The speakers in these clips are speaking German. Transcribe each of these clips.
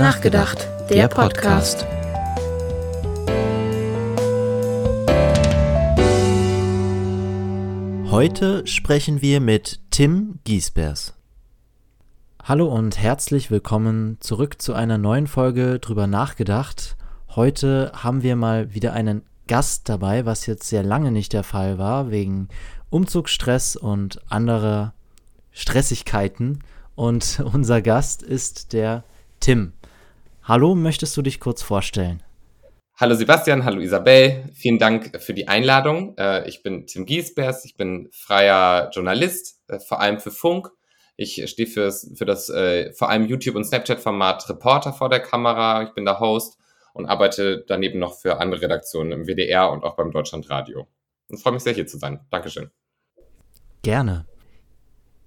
nachgedacht, der Podcast. Heute sprechen wir mit Tim Giesbers. Hallo und herzlich willkommen zurück zu einer neuen Folge drüber nachgedacht. Heute haben wir mal wieder einen Gast dabei, was jetzt sehr lange nicht der Fall war, wegen Umzugsstress und anderer Stressigkeiten. Und unser Gast ist der Tim. Hallo, möchtest du dich kurz vorstellen? Hallo Sebastian, hallo Isabel, vielen Dank für die Einladung. Äh, ich bin Tim Giesbers, ich bin freier Journalist, äh, vor allem für Funk. Ich stehe für, für das äh, vor allem YouTube- und Snapchat-Format Reporter vor der Kamera. Ich bin der Host und arbeite daneben noch für andere Redaktionen im WDR und auch beim Deutschlandradio. Und freue mich sehr, hier zu sein. Dankeschön. Gerne.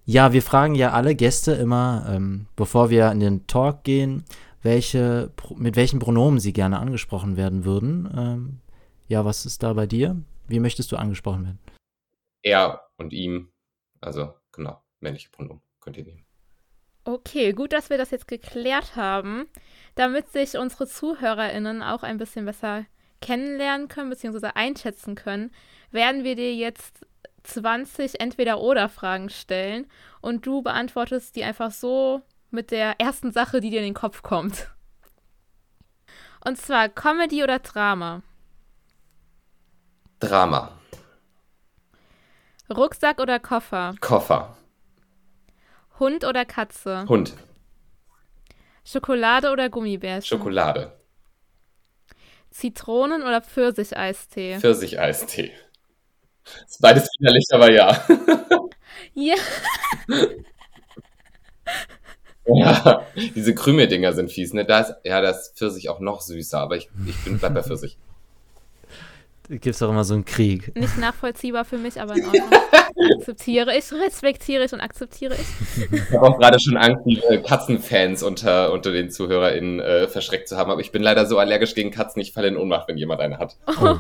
Ja, wir fragen ja alle Gäste immer, ähm, bevor wir in den Talk gehen, welche, mit welchen Pronomen sie gerne angesprochen werden würden. Ähm, ja, was ist da bei dir? Wie möchtest du angesprochen werden? Er und ihm, also genau, männliche Pronomen könnt ihr nehmen. Okay, gut, dass wir das jetzt geklärt haben, damit sich unsere ZuhörerInnen auch ein bisschen besser kennenlernen können, beziehungsweise einschätzen können, werden wir dir jetzt 20 Entweder-Oder-Fragen stellen und du beantwortest die einfach so mit der ersten Sache, die dir in den Kopf kommt. Und zwar Comedy oder Drama? Drama. Rucksack oder Koffer? Koffer. Hund oder Katze? Hund. Schokolade oder Gummibärchen? Schokolade. Zitronen- oder Pfirsicheistee? Pfirsicheistee. Ist beides widerlich, aber ja. Ja. ja, diese Krümeldinger sind fies, ne? Da ist, ja, das ist Pfirsich auch noch süßer, aber ich, ich bin, bleib bei Pfirsich. Da gibt es auch immer so einen Krieg. Nicht nachvollziehbar für mich, aber in Ordnung. akzeptiere ich, respektiere ich und akzeptiere ich. Ich habe auch gerade schon Angst, die äh, Katzenfans unter, unter den ZuhörerInnen äh, verschreckt zu haben, aber ich bin leider so allergisch gegen Katzen, ich falle in Ohnmacht, wenn jemand eine hat. Oh.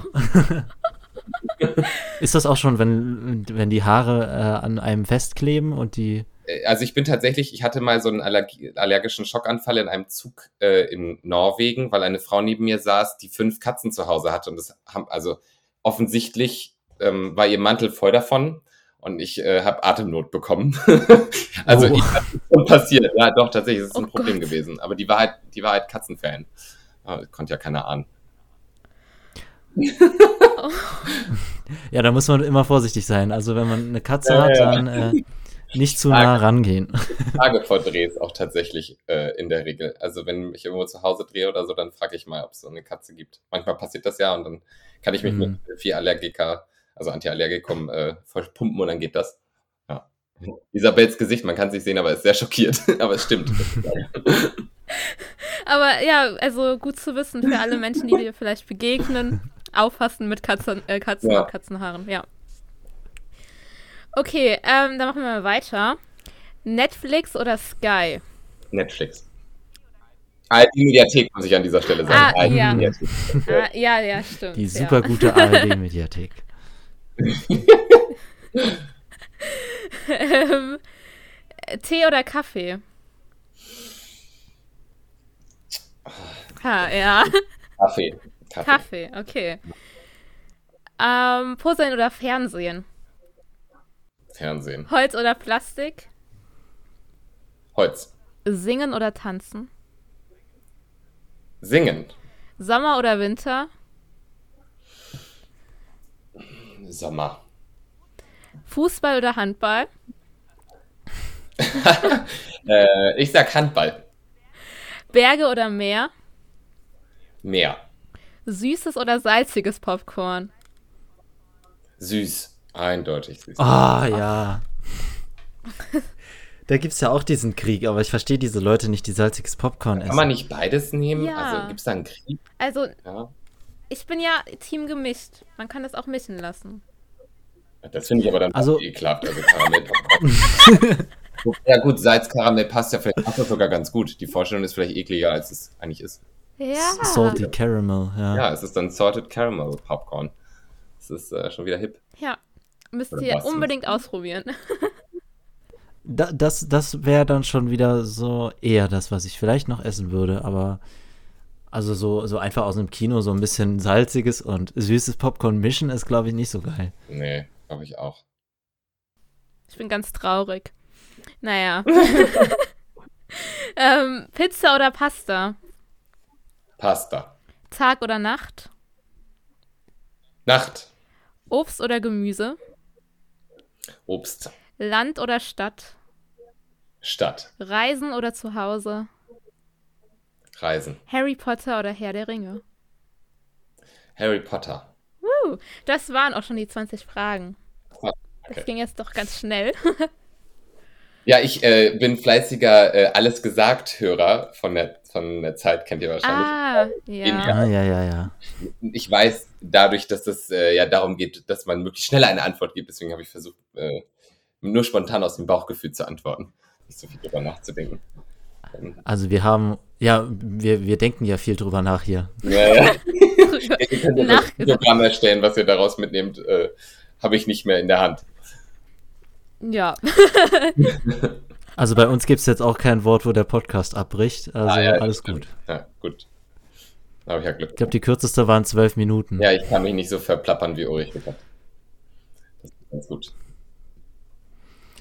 Ist das auch schon, wenn, wenn die Haare äh, an einem festkleben und die. Äh, also ich bin tatsächlich, ich hatte mal so einen allergischen Schockanfall in einem Zug äh, in Norwegen, weil eine Frau neben mir saß, die fünf Katzen zu Hause hatte und das haben, also offensichtlich ähm, war ihr Mantel voll davon und ich äh, habe Atemnot bekommen. also Oh. ich, das ist schon passiert. Ja, doch, tatsächlich, es ist Oh ein Problem Gott. gewesen. Aber die war halt, die war halt Katzenfan. Aber konnte ja keiner ahnen. Ja, da muss man immer vorsichtig sein. Also, wenn man eine Katze Ja, hat, ja. dann äh, nicht zu nah rangehen. Tage vor Drehs auch tatsächlich äh, in der Regel. Also wenn ich irgendwo zu Hause drehe oder so, dann frage ich mal, ob es so eine Katze gibt. Manchmal passiert das ja und dann kann ich mich Mhm. mit vier Allergiker, also Antiallergikum, äh, voll pumpen und dann geht das. Ja. Isabels Gesicht, man kann es nicht sehen, aber ist sehr schockiert. aber es stimmt. Aber ja, also gut zu wissen für alle Menschen, die dir vielleicht begegnen. Aufpassen mit Katzen, äh, Katzen Ja. und Katzenhaaren, ja. Okay, ähm, dann machen wir mal weiter. Netflix oder Sky? Netflix. ARD-Mediathek muss ich an dieser Stelle sagen. Ah, ja. ARD-Mediathek. Ah, ja, ja, stimmt. Die ja. super gute ARD-Mediathek. ähm, Tee oder Kaffee? Ha, ja. Kaffee. Kaffee. Kaffee, okay. Ähm, Puzzeln oder Fernsehen? Fernsehen. Holz oder Plastik? Holz. Singen oder tanzen? Singen. Sommer oder Winter? Sommer. Fußball oder Handball? Äh, ich sag Handball. Berge oder Meer? Meer. Süßes oder salziges Popcorn? Süß. Eindeutig. Ah, ja. Da gibt es ja auch diesen Krieg, aber ich verstehe diese Leute nicht, die salziges Popcorn essen. Kann man nicht beides nehmen? Ja. Also gibt es da einen Krieg? Also, Ja. ich bin ja Team gemischt. Man kann das auch mischen lassen. Das finde ich aber dann Also- auch ekelhaft. Also Karamellpopcorn. ja gut, Salzkaramell passt ja vielleicht passt das sogar ganz gut. Die Vorstellung ist vielleicht ekliger, als es eigentlich ist. Ja. Salty Caramel, ja. Ja, es ist dann Salted Caramel Popcorn. Das ist äh, schon wieder hip. Ja. Müsst Oder ihr unbedingt ausprobieren. da, das, das wäre dann schon wieder so eher das, was ich vielleicht noch essen würde, aber also so, so einfach aus dem Kino so ein bisschen salziges und süßes Popcorn mischen ist, glaube ich, nicht so geil. Nee, glaube ich auch. Ich bin ganz traurig. Naja. ähm, Pizza oder Pasta? Pasta. Tag oder Nacht? Nacht. Obst oder Gemüse? Obst. Land oder Stadt? Stadt. Reisen oder zu Hause? Reisen. Harry Potter oder Herr der Ringe? Harry Potter. Uh, das waren auch schon die 20 Fragen. Ah, Das okay. ging jetzt doch ganz schnell. Ja, ich äh, bin fleißiger äh, Alles gesagt-Hörer von der, von der Zeit, kennt ihr wahrscheinlich. ah, ja. Ja, ja, ja. Ich weiß dadurch, dass es äh, ja darum geht, dass man möglichst schnell eine Antwort gibt. Deswegen habe ich versucht, äh, nur spontan aus dem Bauchgefühl zu antworten. Nicht so viel drüber nachzudenken. Also wir haben, ja, wir, wir denken ja viel drüber nach hier. Ja, ja. Ihr könnt ja das Nachgedacht. Programm erstellen, was ihr daraus mitnehmt, äh, habe ich nicht mehr in der Hand. Ja. Also bei uns gibt es jetzt auch kein Wort, wo der Podcast abbricht. Also Ah, ja, alles gut. Ja, gut. Da habe ich ja Glück. Ich glaube, die kürzeste waren zwölf Minuten. Ja, ich kann mich nicht so verplappern wie Ulrich. Das ist ganz gut.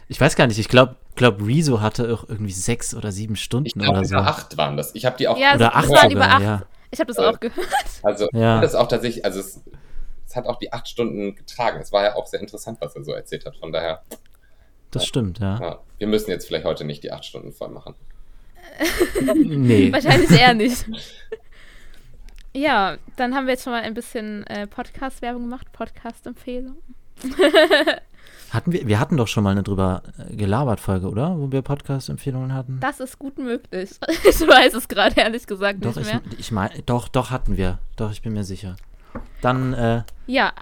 Ich weiß gar nicht, ich glaube, glaub, Rezo hatte auch irgendwie sechs oder sieben Ich Stunden glaube, oder so. über acht waren das. Ich habe die auch. Ja, Oder acht waren über acht. ja. Ich habe das auch gehört. Also, Ja. das auch tatsächlich, also es, es hat auch die acht Stunden getragen. Es war ja auch sehr interessant, was er so erzählt hat. Von daher, Das stimmt, ja. ja, wir müssen jetzt vielleicht heute nicht die acht Stunden voll machen. Nee. Wahrscheinlich eher nicht. Ja, dann haben wir jetzt schon mal ein bisschen äh, Podcast-Werbung gemacht, Podcast-Empfehlung. Hatten wir, wir hatten doch schon mal eine drüber äh, gelabert Folge, oder? Wo wir Podcast-Empfehlungen hatten. Das ist gut möglich. Ich weiß es gerade ehrlich gesagt doch, nicht ich, mehr. ich meine, doch, doch hatten wir. Doch, ich bin mir sicher. Dann, äh, Ja,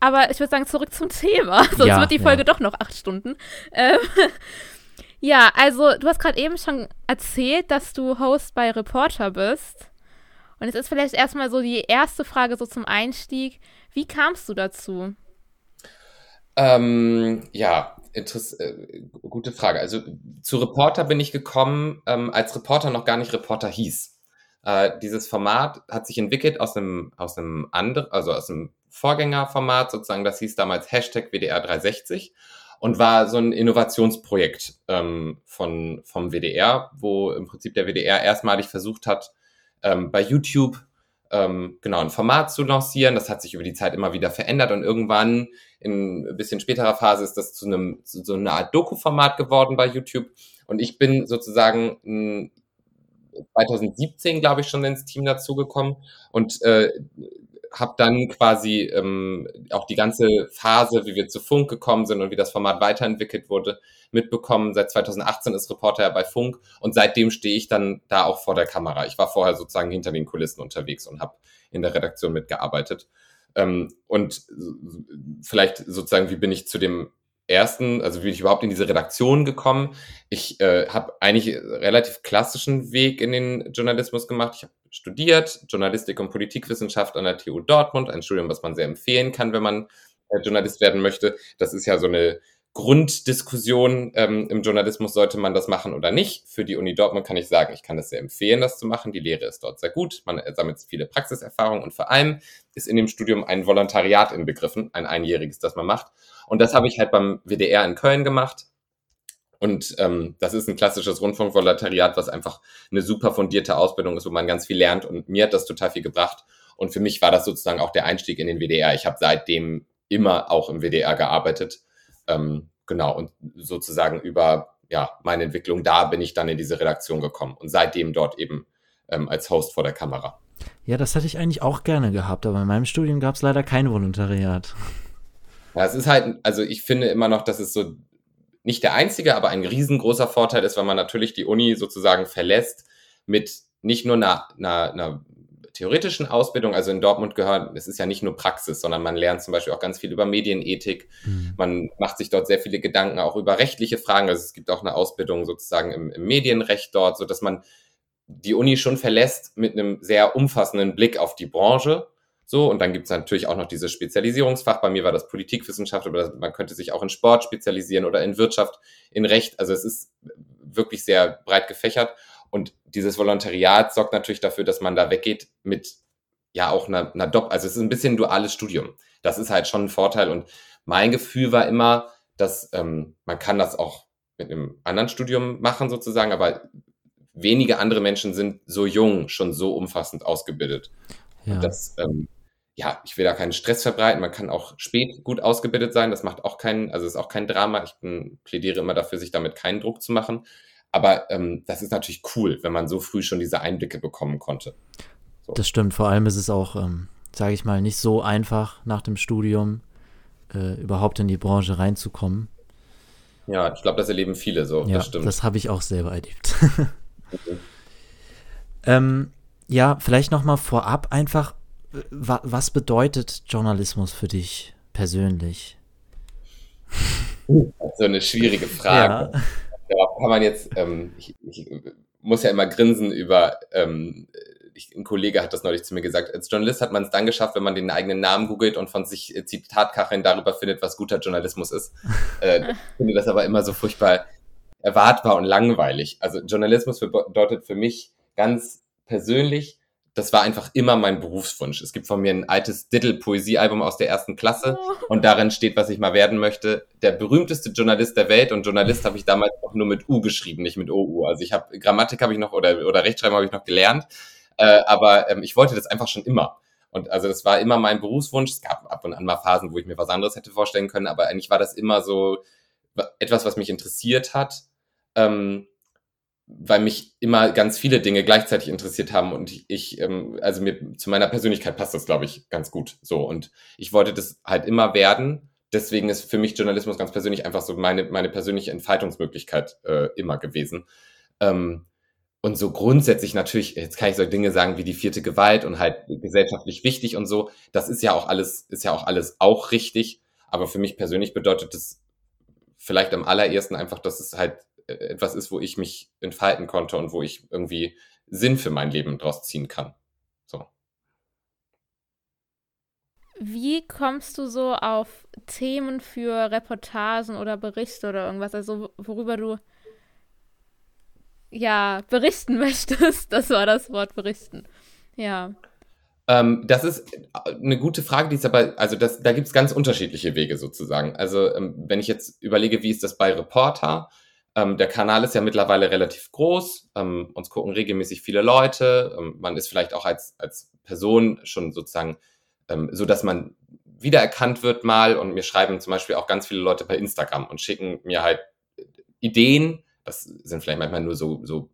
aber ich würde sagen, zurück zum Thema. Sonst Ja, wird die ja. Folge doch noch acht Stunden. Ähm, ja, also du hast gerade eben schon erzählt, dass du Host bei Reporter bist. Und jetzt ist vielleicht erstmal so die erste Frage so zum Einstieg. Wie kamst du dazu? Ähm, ja, interess äh, gute Frage. Also zu Reporter bin ich gekommen, ähm, als Reporter noch gar nicht Reporter hieß. Äh, dieses Format hat sich entwickelt aus einem, aus einem anderen, also aus einem Vorgängerformat sozusagen, das hieß damals Hashtag WDR 360 und war so ein Innovationsprojekt ähm, von, vom WDR, wo im Prinzip der WDR erstmalig versucht hat, ähm, bei YouTube ähm, genau ein Format zu lancieren. Das hat sich über die Zeit immer wieder verändert und irgendwann in ein bisschen späterer Phase ist das zu einem zu so einer Art Doku-Format geworden bei YouTube. Und ich bin sozusagen mh, 2017, glaube ich, schon ins Team dazugekommen und äh, habe dann quasi ähm, auch die ganze Phase, wie wir zu Funk gekommen sind und wie das Format weiterentwickelt wurde, mitbekommen. Seit 2018 ist Reporter ja bei Funk und seitdem stehe ich dann da auch vor der Kamera. Ich war vorher sozusagen hinter den Kulissen unterwegs und habe in der Redaktion mitgearbeitet. Ähm, und vielleicht sozusagen, wie bin ich zu dem ersten, also wie bin ich überhaupt in diese Redaktion gekommen? Ich äh, habe eigentlich relativ klassischen Weg in den Journalismus gemacht. Ich habe studiert Journalistik und Politikwissenschaft an der TU Dortmund, ein Studium, was man sehr empfehlen kann, wenn man äh, Journalist werden möchte. Das ist ja so eine Grunddiskussion ähm, im Journalismus, sollte man das machen oder nicht. Für die Uni Dortmund kann ich sagen, ich kann es sehr empfehlen, das zu machen. Die Lehre ist dort sehr gut. Man sammelt viele Praxiserfahrungen und vor allem ist in dem Studium ein Volontariat inbegriffen, ein einjähriges, das man macht. Und das habe ich halt beim WDR in Köln gemacht. Und ähm, das ist ein klassisches Rundfunkvolontariat, was einfach eine super fundierte Ausbildung ist, wo man ganz viel lernt. Und mir hat das total viel gebracht. Und für mich war das sozusagen auch der Einstieg in den WDR. Ich habe seitdem immer auch im WDR gearbeitet. Ähm, genau, und sozusagen über ja, meine Entwicklung da bin ich dann in diese Redaktion gekommen und seitdem dort eben ähm, als Host vor der Kamera. ja, das hätte ich eigentlich auch gerne gehabt, aber in meinem Studium gab es leider kein Volontariat. Ja, es ist halt, also ich finde immer noch, dass es so nicht der einzige, aber ein riesengroßer Vorteil ist, wenn man natürlich die Uni sozusagen verlässt mit nicht nur einer, einer, einer theoretischen Ausbildung, also in Dortmund gehört, es ist ja nicht nur Praxis, sondern man lernt zum Beispiel auch ganz viel über Medienethik. Hm. Man macht sich dort sehr viele Gedanken auch über rechtliche Fragen. Also es gibt auch eine Ausbildung sozusagen im, im Medienrecht dort, so dass man die Uni schon verlässt mit einem sehr umfassenden Blick auf die Branche, So, und dann gibt es natürlich auch noch dieses Spezialisierungsfach. Bei mir war das Politikwissenschaft, aber man könnte sich auch in Sport spezialisieren oder in Wirtschaft, in Recht. Also es ist wirklich sehr breit gefächert. Und dieses Volontariat sorgt natürlich dafür, dass man da weggeht mit ja auch einer, einer Dopp. Also es ist ein bisschen ein duales Studium. Das ist halt schon ein Vorteil. Und mein Gefühl war immer, dass ähm, man kann das auch mit einem anderen Studium machen sozusagen, aber wenige andere Menschen sind so jung schon so umfassend ausgebildet. Ja. Und das ähm, ja, ich will da keinen Stress verbreiten. Man kann auch spät gut ausgebildet sein. Das macht auch keinen, also ist auch kein Drama. Ich bin, plädiere immer dafür, sich damit keinen Druck zu machen. Aber ähm, das ist natürlich cool, wenn man so früh schon diese Einblicke bekommen konnte. So. Das stimmt. Vor allem ist es auch, ähm, sage ich mal, nicht so einfach nach dem Studium äh, überhaupt in die Branche reinzukommen. Ja, ich glaube, das erleben viele so. Ja, das stimmt. Das habe ich auch selber erlebt. okay. ähm, ja, vielleicht noch mal vorab einfach, was bedeutet Journalismus für dich persönlich? So eine schwierige Frage. Ja. Darauf kann man jetzt, ähm, ich, ich, muss ja immer grinsen über, ähm, ich, ein Kollege hat das neulich zu mir gesagt, als Journalist hat man es dann geschafft, wenn man den eigenen Namen googelt und von sich äh, Zitatkacheln darüber findet, was guter Journalismus ist. Äh, ich finde das aber immer so furchtbar erwartbar und langweilig. Also Journalismus bedeutet für mich ganz persönlich, das war einfach immer mein Berufswunsch. Es gibt von mir ein altes Diddle-Poesiealbum aus der ersten Klasse oh. und darin steht, was ich mal werden möchte. Der berühmteste Journalist der Welt und Journalist habe ich damals auch nur mit U geschrieben, nicht mit OU. Also ich habe Grammatik habe ich noch oder, oder Rechtschreiben habe ich noch gelernt, äh, aber ähm, ich wollte das einfach schon immer. Und also das war immer mein Berufswunsch. Es gab ab und an mal Phasen, wo ich mir was anderes hätte vorstellen können, aber eigentlich war das immer so etwas, was mich interessiert hat. Ähm, weil mich immer ganz viele Dinge gleichzeitig interessiert haben und ich, ähm, also mir zu meiner Persönlichkeit passt das, glaube ich, ganz gut. So und ich wollte das halt immer werden. Deswegen ist für mich Journalismus ganz persönlich einfach so meine meine persönliche Entfaltungsmöglichkeit äh, immer gewesen. Ähm, und so grundsätzlich natürlich, jetzt kann ich so Dinge sagen wie die vierte Gewalt und halt gesellschaftlich wichtig und so. Das ist ja auch alles, ist ja auch alles auch richtig. Aber für mich persönlich bedeutet das vielleicht am allerersten einfach, dass es halt etwas ist, wo ich mich entfalten konnte und wo ich irgendwie Sinn für mein Leben draus ziehen kann. So. Wie kommst du so auf Themen für Reportagen oder Berichte oder irgendwas, also worüber du ja berichten möchtest? Das war das Wort berichten. Ja. Ähm, das ist eine gute Frage, die ist aber, also das, da gibt es ganz unterschiedliche Wege sozusagen. Also ähm, wenn ich jetzt überlege, wie ist das bei Reporter, ähm, der Kanal ist ja mittlerweile relativ groß. Ähm, uns gucken regelmäßig viele Leute. Ähm, man ist vielleicht auch als, als Person schon sozusagen ähm, so, dass man wiedererkannt wird mal. Und mir schreiben zum Beispiel auch ganz viele Leute per Instagram und schicken mir halt Ideen. Das sind vielleicht manchmal nur so, so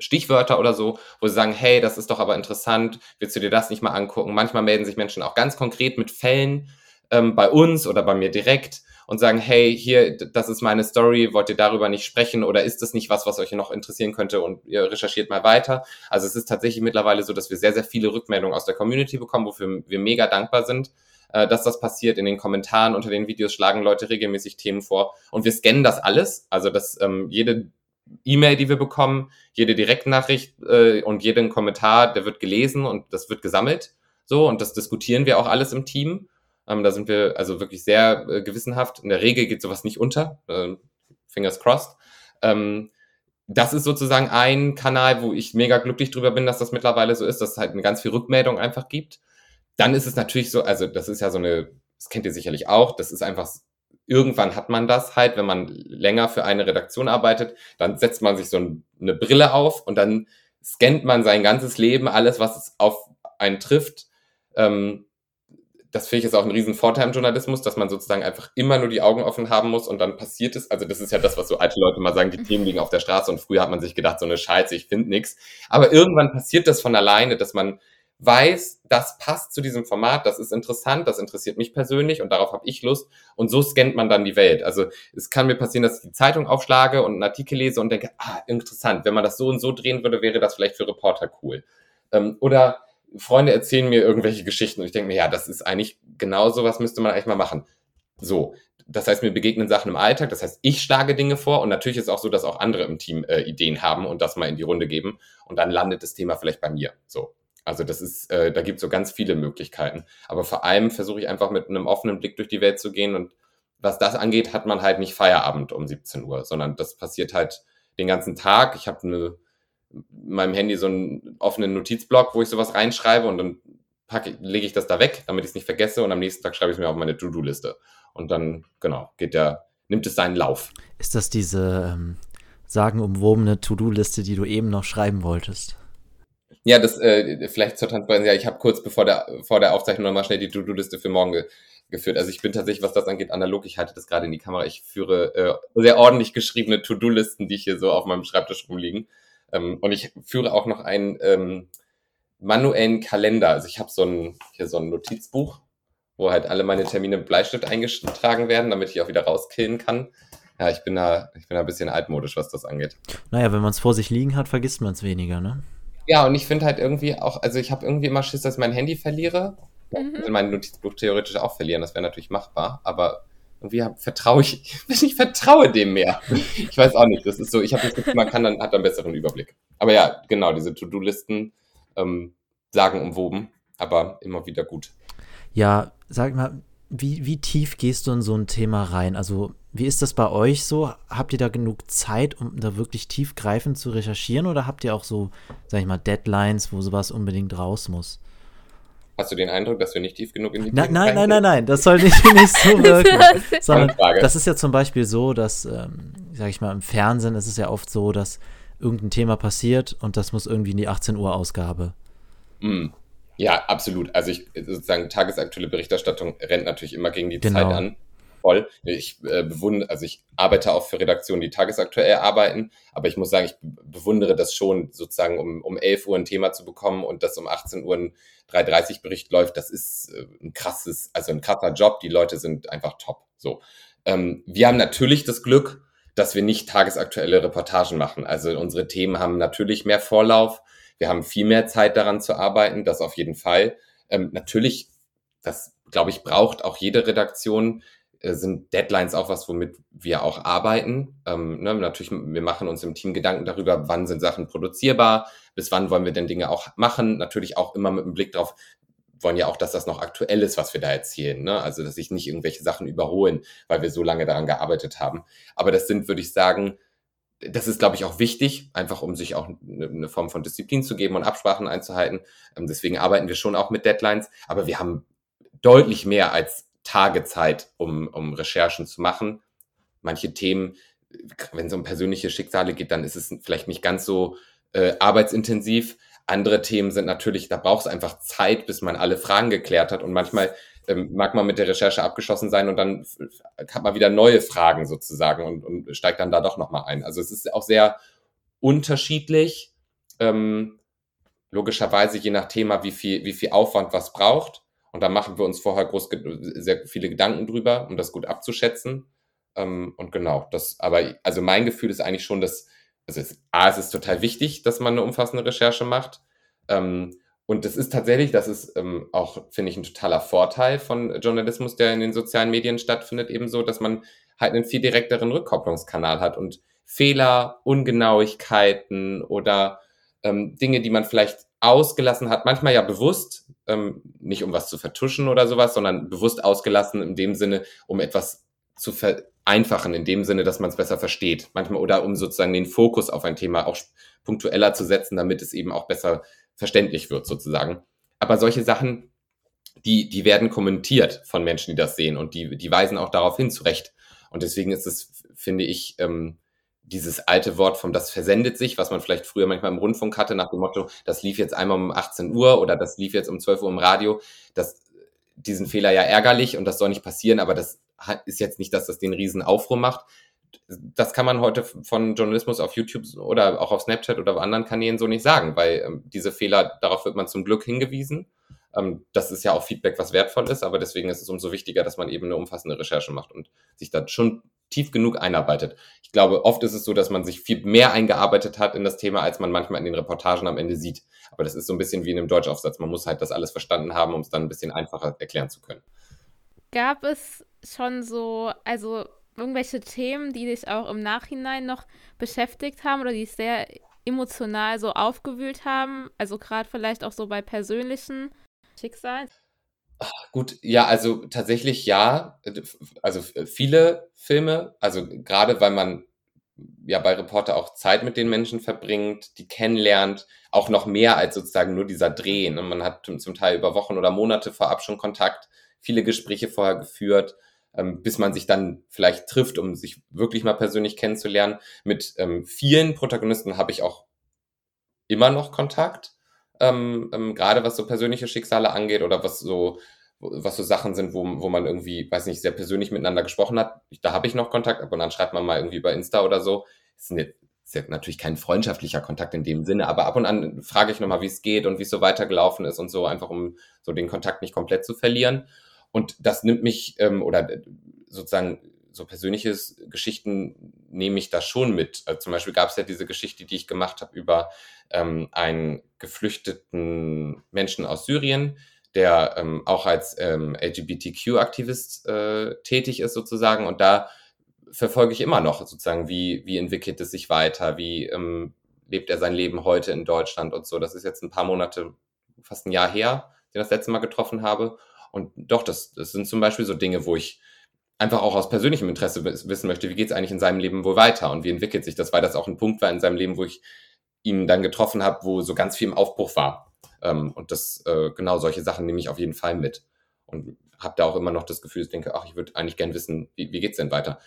Stichwörter oder so, wo sie sagen, hey, das ist doch aber interessant, willst du dir das nicht mal angucken? Manchmal melden sich Menschen auch ganz konkret mit Fällen ähm, bei uns oder bei mir direkt und sagen, hey, hier, das ist meine Story, wollt ihr darüber nicht sprechen oder ist das nicht was, was euch noch interessieren könnte und ihr recherchiert mal weiter. Also es ist tatsächlich mittlerweile so, dass wir sehr, sehr viele Rückmeldungen aus der Community bekommen, wofür wir mega dankbar sind, äh, dass das passiert. In den Kommentaren unter den Videos schlagen Leute regelmäßig Themen vor und wir scannen das alles. Also dass ähm, jede E-Mail, die wir bekommen, jede Direktnachricht äh, und jeden Kommentar, der wird gelesen und das wird gesammelt. So, und das diskutieren wir auch alles im Team. Ähm, da sind wir also wirklich sehr äh, gewissenhaft. In der Regel geht sowas nicht unter. Äh, fingers crossed. Ähm, das ist sozusagen ein Kanal, wo ich mega glücklich drüber bin, dass das mittlerweile so ist, dass es halt eine ganz viel Rückmeldung einfach gibt. Dann ist es natürlich so, also das ist ja so eine, das kennt ihr sicherlich auch, das ist einfach, irgendwann hat man das halt, wenn man länger für eine Redaktion arbeitet, dann setzt man sich so eine Brille auf und dann scannt man sein ganzes Leben, alles, was auf einen trifft, ähm, das finde ich ist auch ein riesen Vorteil im Journalismus, dass man sozusagen einfach immer nur die Augen offen haben muss und dann passiert es. Also das ist ja das, was so alte Leute mal sagen, die Themen liegen auf der Straße und früher hat man sich gedacht, so eine Scheiße, ich finde nichts. Aber irgendwann passiert das von alleine, dass man weiß, das passt zu diesem Format, das ist interessant, das interessiert mich persönlich und darauf habe ich Lust. Und so scannt man dann die Welt. Also es kann mir passieren, dass ich die Zeitung aufschlage und einen Artikel lese und denke, ah, interessant, wenn man das so und so drehen würde, wäre das vielleicht für Reporter cool. Ähm, oder Freunde erzählen mir irgendwelche Geschichten und ich denke mir, ja, das ist eigentlich genau so was müsste man eigentlich mal machen. So, das heißt, mir begegnen Sachen im Alltag, das heißt, ich schlage Dinge vor und natürlich ist auch so, dass auch andere im Team äh, Ideen haben und das mal in die Runde geben und dann landet das Thema vielleicht bei mir. So. Also das ist, äh, da gibt es so ganz viele Möglichkeiten. Aber vor allem versuche ich einfach mit einem offenen Blick durch die Welt zu gehen und was das angeht, hat man halt nicht Feierabend um 17 Uhr, sondern das passiert halt den ganzen Tag. Ich habe eine in meinem Handy so einen offenen Notizblock, wo ich sowas reinschreibe und dann packe, lege ich das da weg, damit ich es nicht vergesse und am nächsten Tag schreibe ich es mir auf meine To-Do-Liste. Und dann, genau, geht der, nimmt es seinen Lauf. Ist das diese ähm, sagenumwobene To-Do-Liste, die du eben noch schreiben wolltest? Ja, das äh, vielleicht zur Transparenz. Ja, ich habe kurz bevor der vor der Aufzeichnung nochmal schnell die To-Do-Liste für morgen ge geführt. Also ich bin tatsächlich, was das angeht, analog. Ich halte das gerade in die Kamera. Ich führe äh, sehr ordentlich geschriebene To-Do-Listen, die hier so auf meinem Schreibtisch rumliegen. Ähm, und ich führe auch noch einen ähm, manuellen Kalender. Also ich habe so ein hier so ein Notizbuch, wo halt alle meine Termine mit Bleistift eingetragen werden, damit ich auch wieder rauskillen kann. Ja, ich bin da, ich bin da ein bisschen altmodisch, was das angeht. Naja, wenn man es vor sich liegen hat, vergisst man es weniger, ne? Ja, und ich finde halt irgendwie auch, also ich habe irgendwie immer Schiss, dass ich mein Handy verliere. Mhm. Ich will mein Notizbuch theoretisch auch verlieren, das wäre natürlich machbar, aber irgendwie vertraue ich, ich vertraue dem mehr. Ich weiß auch nicht, das ist so, ich habe das Gefühl, man kann dann, hat einen besseren Überblick. Aber ja, genau, diese To-Do-Listen ähm, sagen umwoben, aber immer wieder gut. Ja, sag mal, wie, wie tief gehst du in so ein Thema rein? Also, wie ist das bei euch so? Habt ihr da genug Zeit, um da wirklich tiefgreifend zu recherchieren oder habt ihr auch so, sag ich mal, Deadlines, wo sowas unbedingt raus muss? Hast du den Eindruck, dass wir nicht tief genug in die Na, Nein, nein, nein, nein, das soll nicht, nicht so wirken. sondern das ist ja zum Beispiel so, dass, ähm, sag ich mal, im Fernsehen ist es ja oft so, dass irgendein Thema passiert und das muss irgendwie in die 18 Uhr Ausgabe. Mm. Ja, absolut. Also ich sozusagen tagesaktuelle Berichterstattung rennt natürlich immer gegen die genau. Zeit an. Voll. Ich äh, bewundere, also ich arbeite auch für Redaktionen, die tagesaktuell arbeiten, aber ich muss sagen, ich bewundere das schon, sozusagen um, um 11 Uhr ein Thema zu bekommen und das um 18 Uhr ein 3.30 Bericht läuft, das ist äh, ein krasses, also ein krasser Job. Die Leute sind einfach top. So. Ähm, wir haben natürlich das Glück, dass wir nicht tagesaktuelle Reportagen machen. Also unsere Themen haben natürlich mehr Vorlauf wir haben viel mehr Zeit daran zu arbeiten, das auf jeden Fall. Ähm, natürlich, das glaube ich, braucht auch jede Redaktion, sind Deadlines auch was, womit wir auch arbeiten. Ähm, ne, natürlich, wir machen uns im Team Gedanken darüber, wann sind Sachen produzierbar, bis wann wollen wir denn Dinge auch machen. Natürlich auch immer mit einem Blick drauf, wollen ja auch, dass das noch aktuell ist, was wir da erzählen. Ne? Also, dass sich nicht irgendwelche Sachen überholen, weil wir so lange daran gearbeitet haben. Aber das sind, würde ich sagen, das ist, glaube ich, auch wichtig, einfach um sich auch eine Form von Disziplin zu geben und Absprachen einzuhalten. Ähm, deswegen arbeiten wir schon auch mit Deadlines, aber wir haben deutlich mehr als Tage Zeit, um, um Recherchen zu machen. Manche Themen, wenn es um persönliche Schicksale geht, dann ist es vielleicht nicht ganz so äh, arbeitsintensiv. Andere Themen sind natürlich, da braucht es einfach Zeit, bis man alle Fragen geklärt hat. Und manchmal ähm, mag man mit der Recherche abgeschlossen sein und dann hat man wieder neue Fragen sozusagen und, und steigt dann da doch nochmal ein. Also es ist auch sehr unterschiedlich, ähm, logischerweise je nach Thema, wie viel, wie viel Aufwand was braucht. Und da machen wir uns vorher groß, sehr viele Gedanken drüber, um das gut abzuschätzen. Ähm, und genau, das, aber also mein Gefühl ist eigentlich schon, dass, also es, A, es ist total wichtig, dass man eine umfassende Recherche macht. Ähm, und das ist tatsächlich, das ist ähm, auch, finde ich, ein totaler Vorteil von Journalismus, der in den sozialen Medien stattfindet, ebenso, dass man halt einen viel direkteren Rückkopplungskanal hat und Fehler, Ungenauigkeiten oder ähm, Dinge, die man vielleicht ausgelassen hat, manchmal ja bewusst, ähm, nicht um was zu vertuschen oder sowas, sondern bewusst ausgelassen in dem Sinne, um etwas zu vereinfachen, in dem Sinne, dass man es besser versteht. Manchmal oder um sozusagen den Fokus auf ein Thema auch punktueller zu setzen, damit es eben auch besser verständlich wird sozusagen. Aber solche Sachen, die, die werden kommentiert von Menschen, die das sehen und die, die weisen auch darauf hin zurecht. Und deswegen ist es, finde ich, ähm, dieses alte Wort vom das versendet sich, was man vielleicht früher manchmal im Rundfunk hatte, nach dem Motto, das lief jetzt einmal um 18 Uhr oder das lief jetzt um 12 Uhr im Radio, das, diesen Fehler ja ärgerlich und das soll nicht passieren, aber das ist jetzt nicht, dass das den riesen Aufruhr macht das kann man heute von Journalismus auf YouTube oder auch auf Snapchat oder auf anderen Kanälen so nicht sagen, weil ähm, diese Fehler, darauf wird man zum Glück hingewiesen. Ähm, das ist ja auch Feedback, was wertvoll ist, aber deswegen ist es umso wichtiger, dass man eben eine umfassende Recherche macht und sich da schon tief genug einarbeitet. Ich glaube, oft ist es so, dass man sich viel mehr eingearbeitet hat in das Thema, als man manchmal in den Reportagen am Ende sieht. Aber das ist so ein bisschen wie in einem Deutschaufsatz. Man muss halt das alles verstanden haben, um es dann ein bisschen einfacher erklären zu können. Gab es schon so, also irgendwelche Themen, die dich auch im Nachhinein noch beschäftigt haben oder die sehr emotional so aufgewühlt haben? Also gerade vielleicht auch so bei persönlichen Schicksalen? Gut, ja, also tatsächlich ja. Also viele Filme, also gerade weil man ja bei Reporter auch Zeit mit den Menschen verbringt, die kennenlernt, auch noch mehr als sozusagen nur dieser Dreh. Ne? Man hat zum Teil über Wochen oder Monate vorab schon Kontakt, viele Gespräche vorher geführt, ähm, bis man sich dann vielleicht trifft, um sich wirklich mal persönlich kennenzulernen. Mit ähm, vielen Protagonisten habe ich auch immer noch Kontakt, ähm, ähm, gerade was so persönliche Schicksale angeht oder was so was so Sachen sind, wo, wo man irgendwie, weiß nicht, sehr persönlich miteinander gesprochen hat. Da habe ich noch Kontakt, aber dann schreibt man mal irgendwie bei Insta oder so. Das ist, ist ja natürlich kein freundschaftlicher Kontakt in dem Sinne, aber ab und an frage ich nochmal, wie es geht und wie es so weitergelaufen ist und so, einfach um so den Kontakt nicht komplett zu verlieren. Und das nimmt mich, ähm, oder sozusagen so persönliche Geschichten nehme ich da schon mit. Also zum Beispiel gab es ja diese Geschichte, die ich gemacht habe über ähm, einen geflüchteten Menschen aus Syrien, der ähm, auch als ähm, LGBTQ-Aktivist äh, tätig ist sozusagen. Und da verfolge ich immer noch sozusagen, wie, wie entwickelt es sich weiter, wie ähm, lebt er sein Leben heute in Deutschland und so. Das ist jetzt ein paar Monate, fast ein Jahr her, den ich das letzte Mal getroffen habe. Und doch, das, das sind zum Beispiel so Dinge, wo ich einfach auch aus persönlichem Interesse wissen möchte, wie geht es eigentlich in seinem Leben wohl weiter und wie entwickelt sich das, weil das auch ein Punkt war in seinem Leben, wo ich ihn dann getroffen habe, wo so ganz viel im Aufbruch war. Ähm, und das, äh, genau solche Sachen nehme ich auf jeden Fall mit. Und habe da auch immer noch das Gefühl, ich denke, ach, ich würde eigentlich gern wissen, wie, wie geht's denn weiter?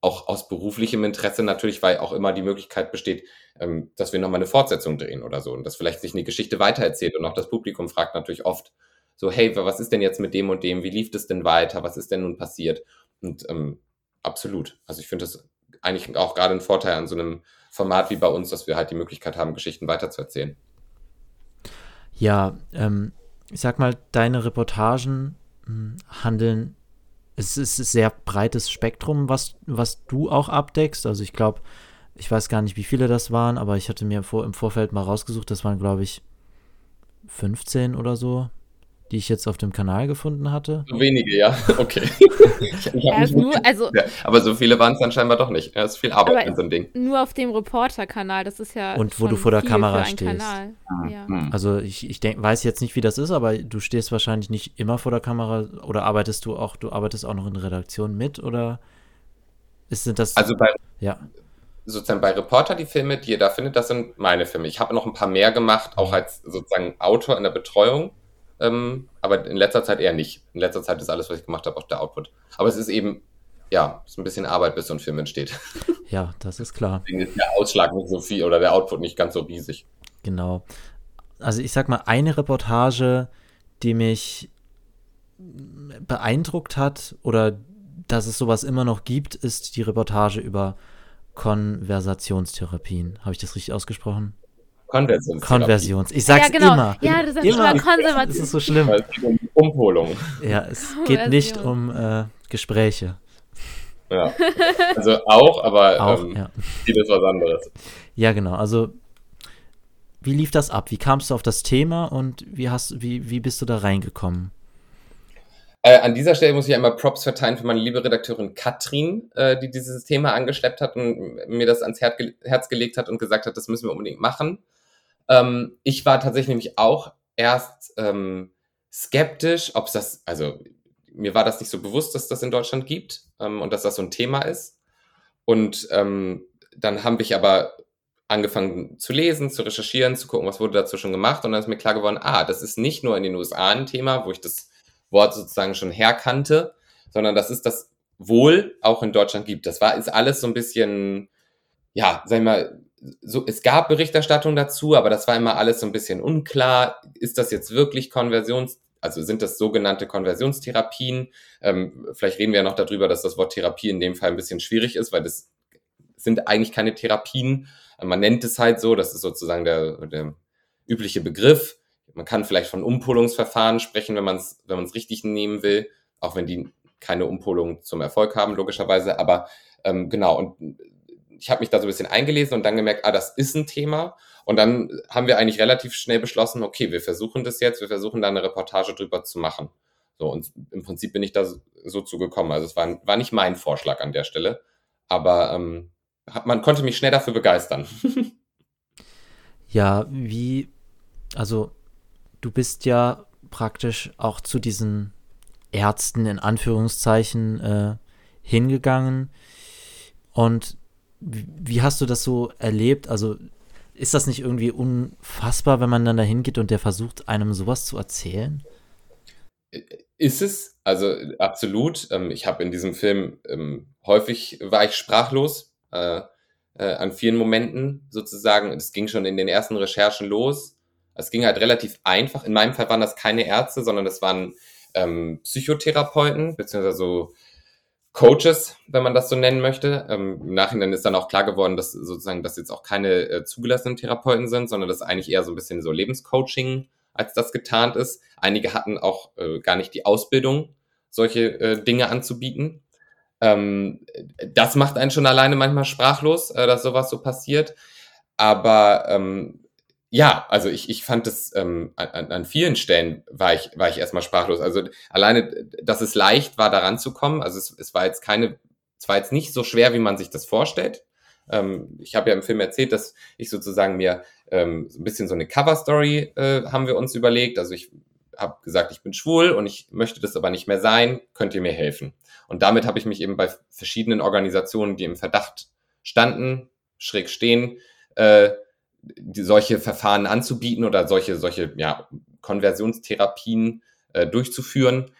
Auch aus beruflichem Interesse natürlich, weil auch immer die Möglichkeit besteht, ähm, dass wir nochmal eine Fortsetzung drehen oder so und dass vielleicht sich eine Geschichte weitererzählt und auch das Publikum fragt natürlich oft so, hey, was ist denn jetzt mit dem und dem? Wie lief es denn weiter? Was ist denn nun passiert? Und ähm, absolut. Also ich finde das eigentlich auch gerade ein Vorteil an so einem Format wie bei uns, dass wir halt die Möglichkeit haben, Geschichten weiterzuerzählen. Ja, ähm, ich sag mal, deine Reportagen mh, hm, handeln, es ist ein sehr breites Spektrum, was, was du auch abdeckst. Also ich glaube, ich weiß gar nicht, wie viele das waren, aber ich hatte mir vor, im Vorfeld mal rausgesucht, das waren, glaube ich, 15 oder so die ich jetzt auf dem Kanal gefunden hatte. So wenige, ja. Okay. ich, ich ja, nur, also, aber so viele waren es dann scheinbar doch nicht. Es ist viel Arbeit in so ein Ding. Nur auf dem Reporter-Kanal, das ist ja. Und wo du vor der Kamera stehst. Kanal. Ja. Hm. Also ich, ich denk, weiß jetzt nicht, wie das ist, aber du stehst wahrscheinlich nicht immer vor der Kamera oder arbeitest du auch, du arbeitest auch noch in Redaktion mit oder ist, sind das. Also bei. Ja sozusagen bei Reporter die Filme, die ihr da findet, das sind meine Filme. Ich habe noch ein paar mehr gemacht, auch als sozusagen Autor in der Betreuung. Ähm, aber in letzter Zeit eher nicht. In letzter Zeit ist alles, was ich gemacht habe, auch der Output. Aber es ist eben, ja, es ist ein bisschen Arbeit, bis so ein Film entsteht. Ja, das ist klar. Deswegen ist der Ausschlag nicht so viel oder der Output nicht ganz so riesig. Genau. Also ich sag mal, eine Reportage, die mich beeindruckt hat oder dass es sowas immer noch gibt, ist die Reportage über Konversationstherapien. Habe ich das richtig ausgesprochen? Konversions. Konversions. Ich sag's ja, genau. immer. Ja, du sagst immer, immer konservativ. Das ist so schlimm. Es geht um Umholung. Ja, es geht nicht um äh, Gespräche. Ja. Also auch, aber auch, ähm, ja. vieles was anderes. Ja, genau. Also wie lief das ab? Wie kamst du auf das Thema und wie hast wie, wie bist du da reingekommen? Äh, an dieser Stelle muss ich einmal Props verteilen für meine liebe Redakteurin Katrin, äh, die dieses Thema angeschleppt hat und mir das ans Herz, ge Herz gelegt hat und gesagt hat, das müssen wir unbedingt machen. Ähm, ich war tatsächlich nämlich auch erst ähm, skeptisch, ob es das, also mir war das nicht so bewusst, dass das in Deutschland gibt ähm, und dass das so ein Thema ist. Und ähm, dann habe ich aber angefangen zu lesen, zu recherchieren, zu gucken, was wurde dazu schon gemacht. Und dann ist mir klar geworden, ah, das ist nicht nur in den USA ein Thema, wo ich das Wort sozusagen schon herkannte, sondern das ist das wohl auch in Deutschland gibt. Das war, ist alles so ein bisschen, ja, sag ich mal, so, es gab Berichterstattung dazu, aber das war immer alles so ein bisschen unklar. Ist das jetzt wirklich Konversions, also sind das sogenannte Konversionstherapien? Ähm, vielleicht reden wir ja noch darüber, dass das Wort Therapie in dem Fall ein bisschen schwierig ist, weil das sind eigentlich keine Therapien. Man nennt es halt so, das ist sozusagen der, der übliche Begriff. Man kann vielleicht von Umpolungsverfahren sprechen, wenn man es wenn man's richtig nehmen will, auch wenn die keine Umpolung zum Erfolg haben, logischerweise. Aber ähm, genau, und ich habe mich da so ein bisschen eingelesen und dann gemerkt, ah, das ist ein Thema. Und dann haben wir eigentlich relativ schnell beschlossen, okay, wir versuchen das jetzt, wir versuchen da eine Reportage drüber zu machen. So, und im Prinzip bin ich da so zugekommen. Also es war, war nicht mein Vorschlag an der Stelle, aber ähm, man konnte mich schnell dafür begeistern. Ja, wie, also du bist ja praktisch auch zu diesen Ärzten in Anführungszeichen äh, hingegangen. Und wie hast du das so erlebt? Also ist das nicht irgendwie unfassbar, wenn man dann da hingeht und der versucht, einem sowas zu erzählen? Ist es, also absolut. Ähm, ich habe in diesem Film ähm, häufig war ich sprachlos äh, äh, an vielen Momenten sozusagen. Es ging schon in den ersten Recherchen los. Es ging halt relativ einfach. In meinem Fall waren das keine Ärzte, sondern das waren ähm, Psychotherapeuten, beziehungsweise so Coaches, wenn man das so nennen möchte. Ähm, Im Nachhinein ist dann auch klar geworden, dass sozusagen das jetzt auch keine äh, zugelassenen Therapeuten sind, sondern das eigentlich eher so ein bisschen so Lebenscoaching als das getarnt ist. Einige hatten auch äh, gar nicht die Ausbildung, solche äh, Dinge anzubieten. Ähm, das macht einen schon alleine manchmal sprachlos, äh, dass sowas so passiert. Aber ähm, ja, also ich, ich fand es ähm, an, an vielen Stellen war ich, war ich erstmal sprachlos. Also alleine, dass es leicht war, daran zu kommen. Also es, es war jetzt keine, es war jetzt nicht so schwer, wie man sich das vorstellt. Ähm, ich habe ja im Film erzählt, dass ich sozusagen mir ähm, so ein bisschen so eine Cover-Story äh, haben wir uns überlegt. Also ich habe gesagt, ich bin schwul und ich möchte das aber nicht mehr sein. Könnt ihr mir helfen? Und damit habe ich mich eben bei verschiedenen Organisationen, die im Verdacht standen, schräg stehen, äh, solche Verfahren anzubieten oder solche, solche ja, Konversionstherapien äh, durchzuführen,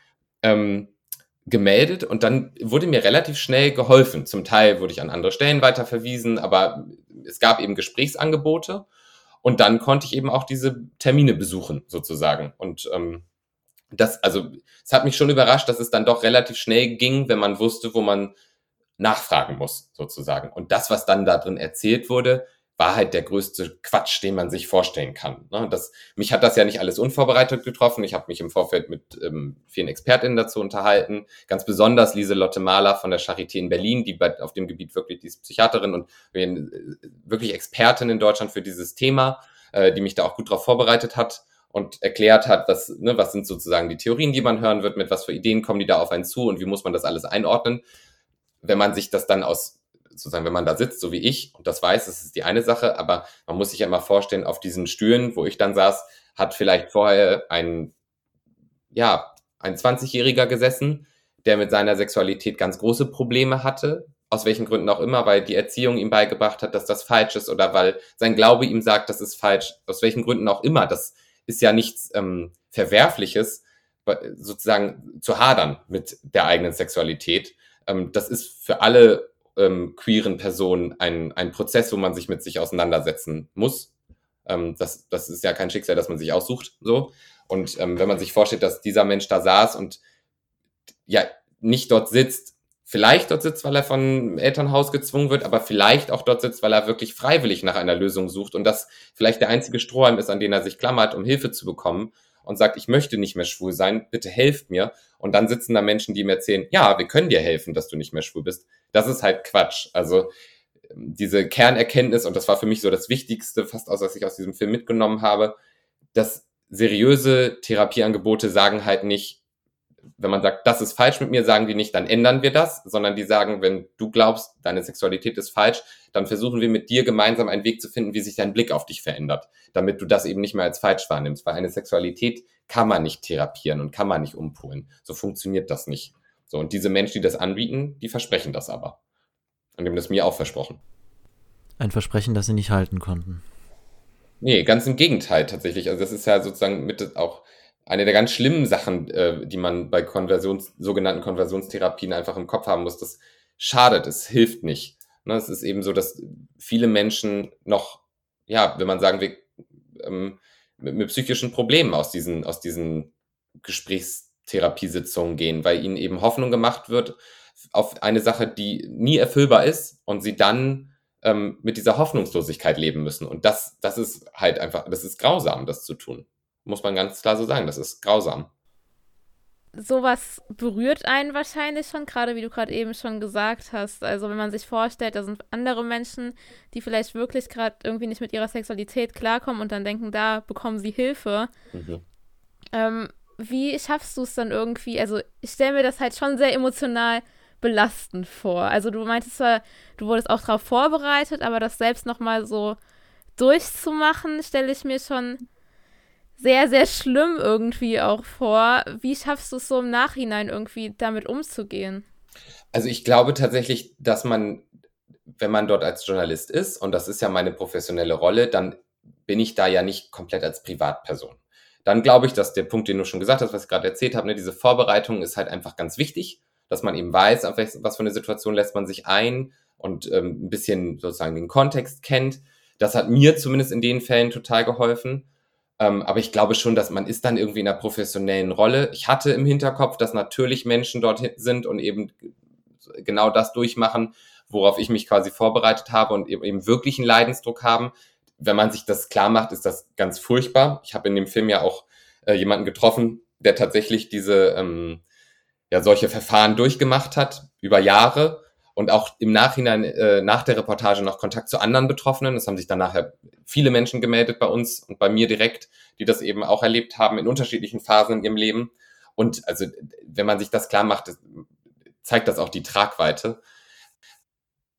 ähm, gemeldet und dann wurde mir relativ schnell geholfen. Zum Teil wurde ich an andere Stellen weiterverwiesen, aber es gab eben Gesprächsangebote und dann konnte ich eben auch diese Termine besuchen, sozusagen. Und ähm, das, also es hat mich schon überrascht, dass es dann doch relativ schnell ging, wenn man wusste, wo man nachfragen muss, sozusagen. Und das, was dann da drin erzählt wurde, war halt der größte Quatsch, den man sich vorstellen kann. Ne? Das, mich hat das ja nicht alles unvorbereitet getroffen. Ich habe mich im Vorfeld mit ähm, vielen ExpertInnen dazu unterhalten. Ganz besonders Lieselotte Mahler von der Charité in Berlin, die bei, auf dem Gebiet wirklich, die ist Psychiaterin und äh, wirklich Expertin in Deutschland für dieses Thema, äh, die mich da auch gut drauf vorbereitet hat und erklärt hat, was, ne, was sind sozusagen die Theorien, die man hören wird, mit was für Ideen kommen die da auf einen zu und wie muss man das alles einordnen. Wenn man sich das dann aus sozusagen, wenn man da sitzt, so wie ich, und das weiß, das ist die eine Sache, aber man muss sich ja mal vorstellen, auf diesen Stühlen, wo ich dann saß, hat vielleicht vorher ein, ja, ein 20-Jähriger gesessen, der mit seiner Sexualität ganz große Probleme hatte, aus welchen Gründen auch immer, weil die Erziehung ihm beigebracht hat, dass das falsch ist oder weil sein Glaube ihm sagt, das ist falsch, aus welchen Gründen auch immer. Das ist ja nichts ähm, Verwerfliches, sozusagen zu hadern mit der eigenen Sexualität. Ähm, das ist für alle ähm, queeren Personen ein, ein Prozess, wo man sich mit sich auseinandersetzen muss. Ähm, das, das ist ja kein Schicksal, das man sich aussucht. So. Und ähm, wenn man sich vorstellt, dass dieser Mensch da saß und ja nicht dort sitzt, vielleicht dort sitzt, weil er von Elternhaus gezwungen wird, aber vielleicht auch dort sitzt, weil er wirklich freiwillig nach einer Lösung sucht und das vielleicht der einzige Strohhalm ist, an den er sich klammert, um Hilfe zu bekommen und sagt, ich möchte nicht mehr schwul sein, bitte helft mir. Und dann sitzen da Menschen, die mir erzählen, ja, wir können dir helfen, dass du nicht mehr schwul bist. Das ist halt Quatsch. Also ähm, diese Kernerkenntnis, und das war für mich so das Wichtigste, fast aus, was ich aus diesem Film mitgenommen habe, dass seriöse Therapieangebote sagen halt nicht, wenn man sagt, das ist falsch mit mir, sagen die nicht, dann ändern wir das, sondern die sagen, wenn du glaubst, deine Sexualität ist falsch, dann versuchen wir mit dir gemeinsam einen Weg zu finden, wie sich dein Blick auf dich verändert, damit du das eben nicht mehr als falsch wahrnimmst, weil eine Sexualität kann man nicht therapieren und kann man nicht umpolen. So funktioniert das nicht. So, und diese Menschen, die das anbieten, die versprechen das aber. Und die haben das mir auch versprochen. Ein Versprechen, das sie nicht halten konnten. Nee, ganz im Gegenteil tatsächlich. Also das ist ja sozusagen mit auch eine der ganz schlimmen Sachen, äh, die man bei Konversions, sogenannten Konversionstherapien einfach im Kopf haben muss. Das schadet, es hilft nicht. Ne, es ist eben so, dass viele Menschen noch, ja, wenn man sagen will, ähm, mit, mit, psychischen Problemen aus diesen, aus diesen Gesprächstherapiesitzungen gehen, weil ihnen eben Hoffnung gemacht wird auf eine Sache, die nie erfüllbar ist und sie dann ähm, mit dieser Hoffnungslosigkeit leben müssen. Und das, das ist halt einfach, das ist grausam, das zu tun muss man ganz klar so sagen. Das ist grausam. Sowas berührt einen wahrscheinlich schon, gerade wie du gerade eben schon gesagt hast. Also wenn man sich vorstellt, da sind andere Menschen, die vielleicht wirklich gerade irgendwie nicht mit ihrer Sexualität klarkommen und dann denken, da bekommen sie Hilfe. Mhm. Ähm, wie schaffst du es dann irgendwie? Also ich stelle mir das halt schon sehr emotional belastend vor. Also du meintest zwar, du wurdest auch darauf vorbereitet, aber das selbst nochmal so durchzumachen, stelle ich mir schon sehr, sehr schlimm irgendwie auch vor. Wie schaffst du es so im Nachhinein irgendwie damit umzugehen? Also ich glaube tatsächlich, dass man, wenn man dort als Journalist ist, und das ist ja meine professionelle Rolle, dann bin ich da ja nicht komplett als Privatperson. Dann glaube ich, dass der Punkt, den du schon gesagt hast, was ich gerade erzählt habe, ne, diese Vorbereitung ist halt einfach ganz wichtig, dass man eben weiß, auf was für eine Situation lässt man sich ein und ähm, ein bisschen sozusagen den Kontext kennt. Das hat mir zumindest in den Fällen total geholfen. Ähm, aber ich glaube schon, dass man ist dann irgendwie in einer professionellen Rolle. Ich hatte im Hinterkopf, dass natürlich Menschen dort sind und eben genau das durchmachen, worauf ich mich quasi vorbereitet habe und eben wirklich einen Leidensdruck haben. Wenn man sich das klar macht, ist das ganz furchtbar. Ich habe in dem Film ja auch äh, jemanden getroffen, der tatsächlich diese ähm, ja solche Verfahren durchgemacht hat über Jahre und auch im Nachhinein äh, nach der Reportage noch Kontakt zu anderen Betroffenen. Es haben sich dann nachher viele Menschen gemeldet bei uns und bei mir direkt, die das eben auch erlebt haben in unterschiedlichen Phasen in ihrem Leben. Und also, wenn man sich das klar macht, zeigt das auch die Tragweite.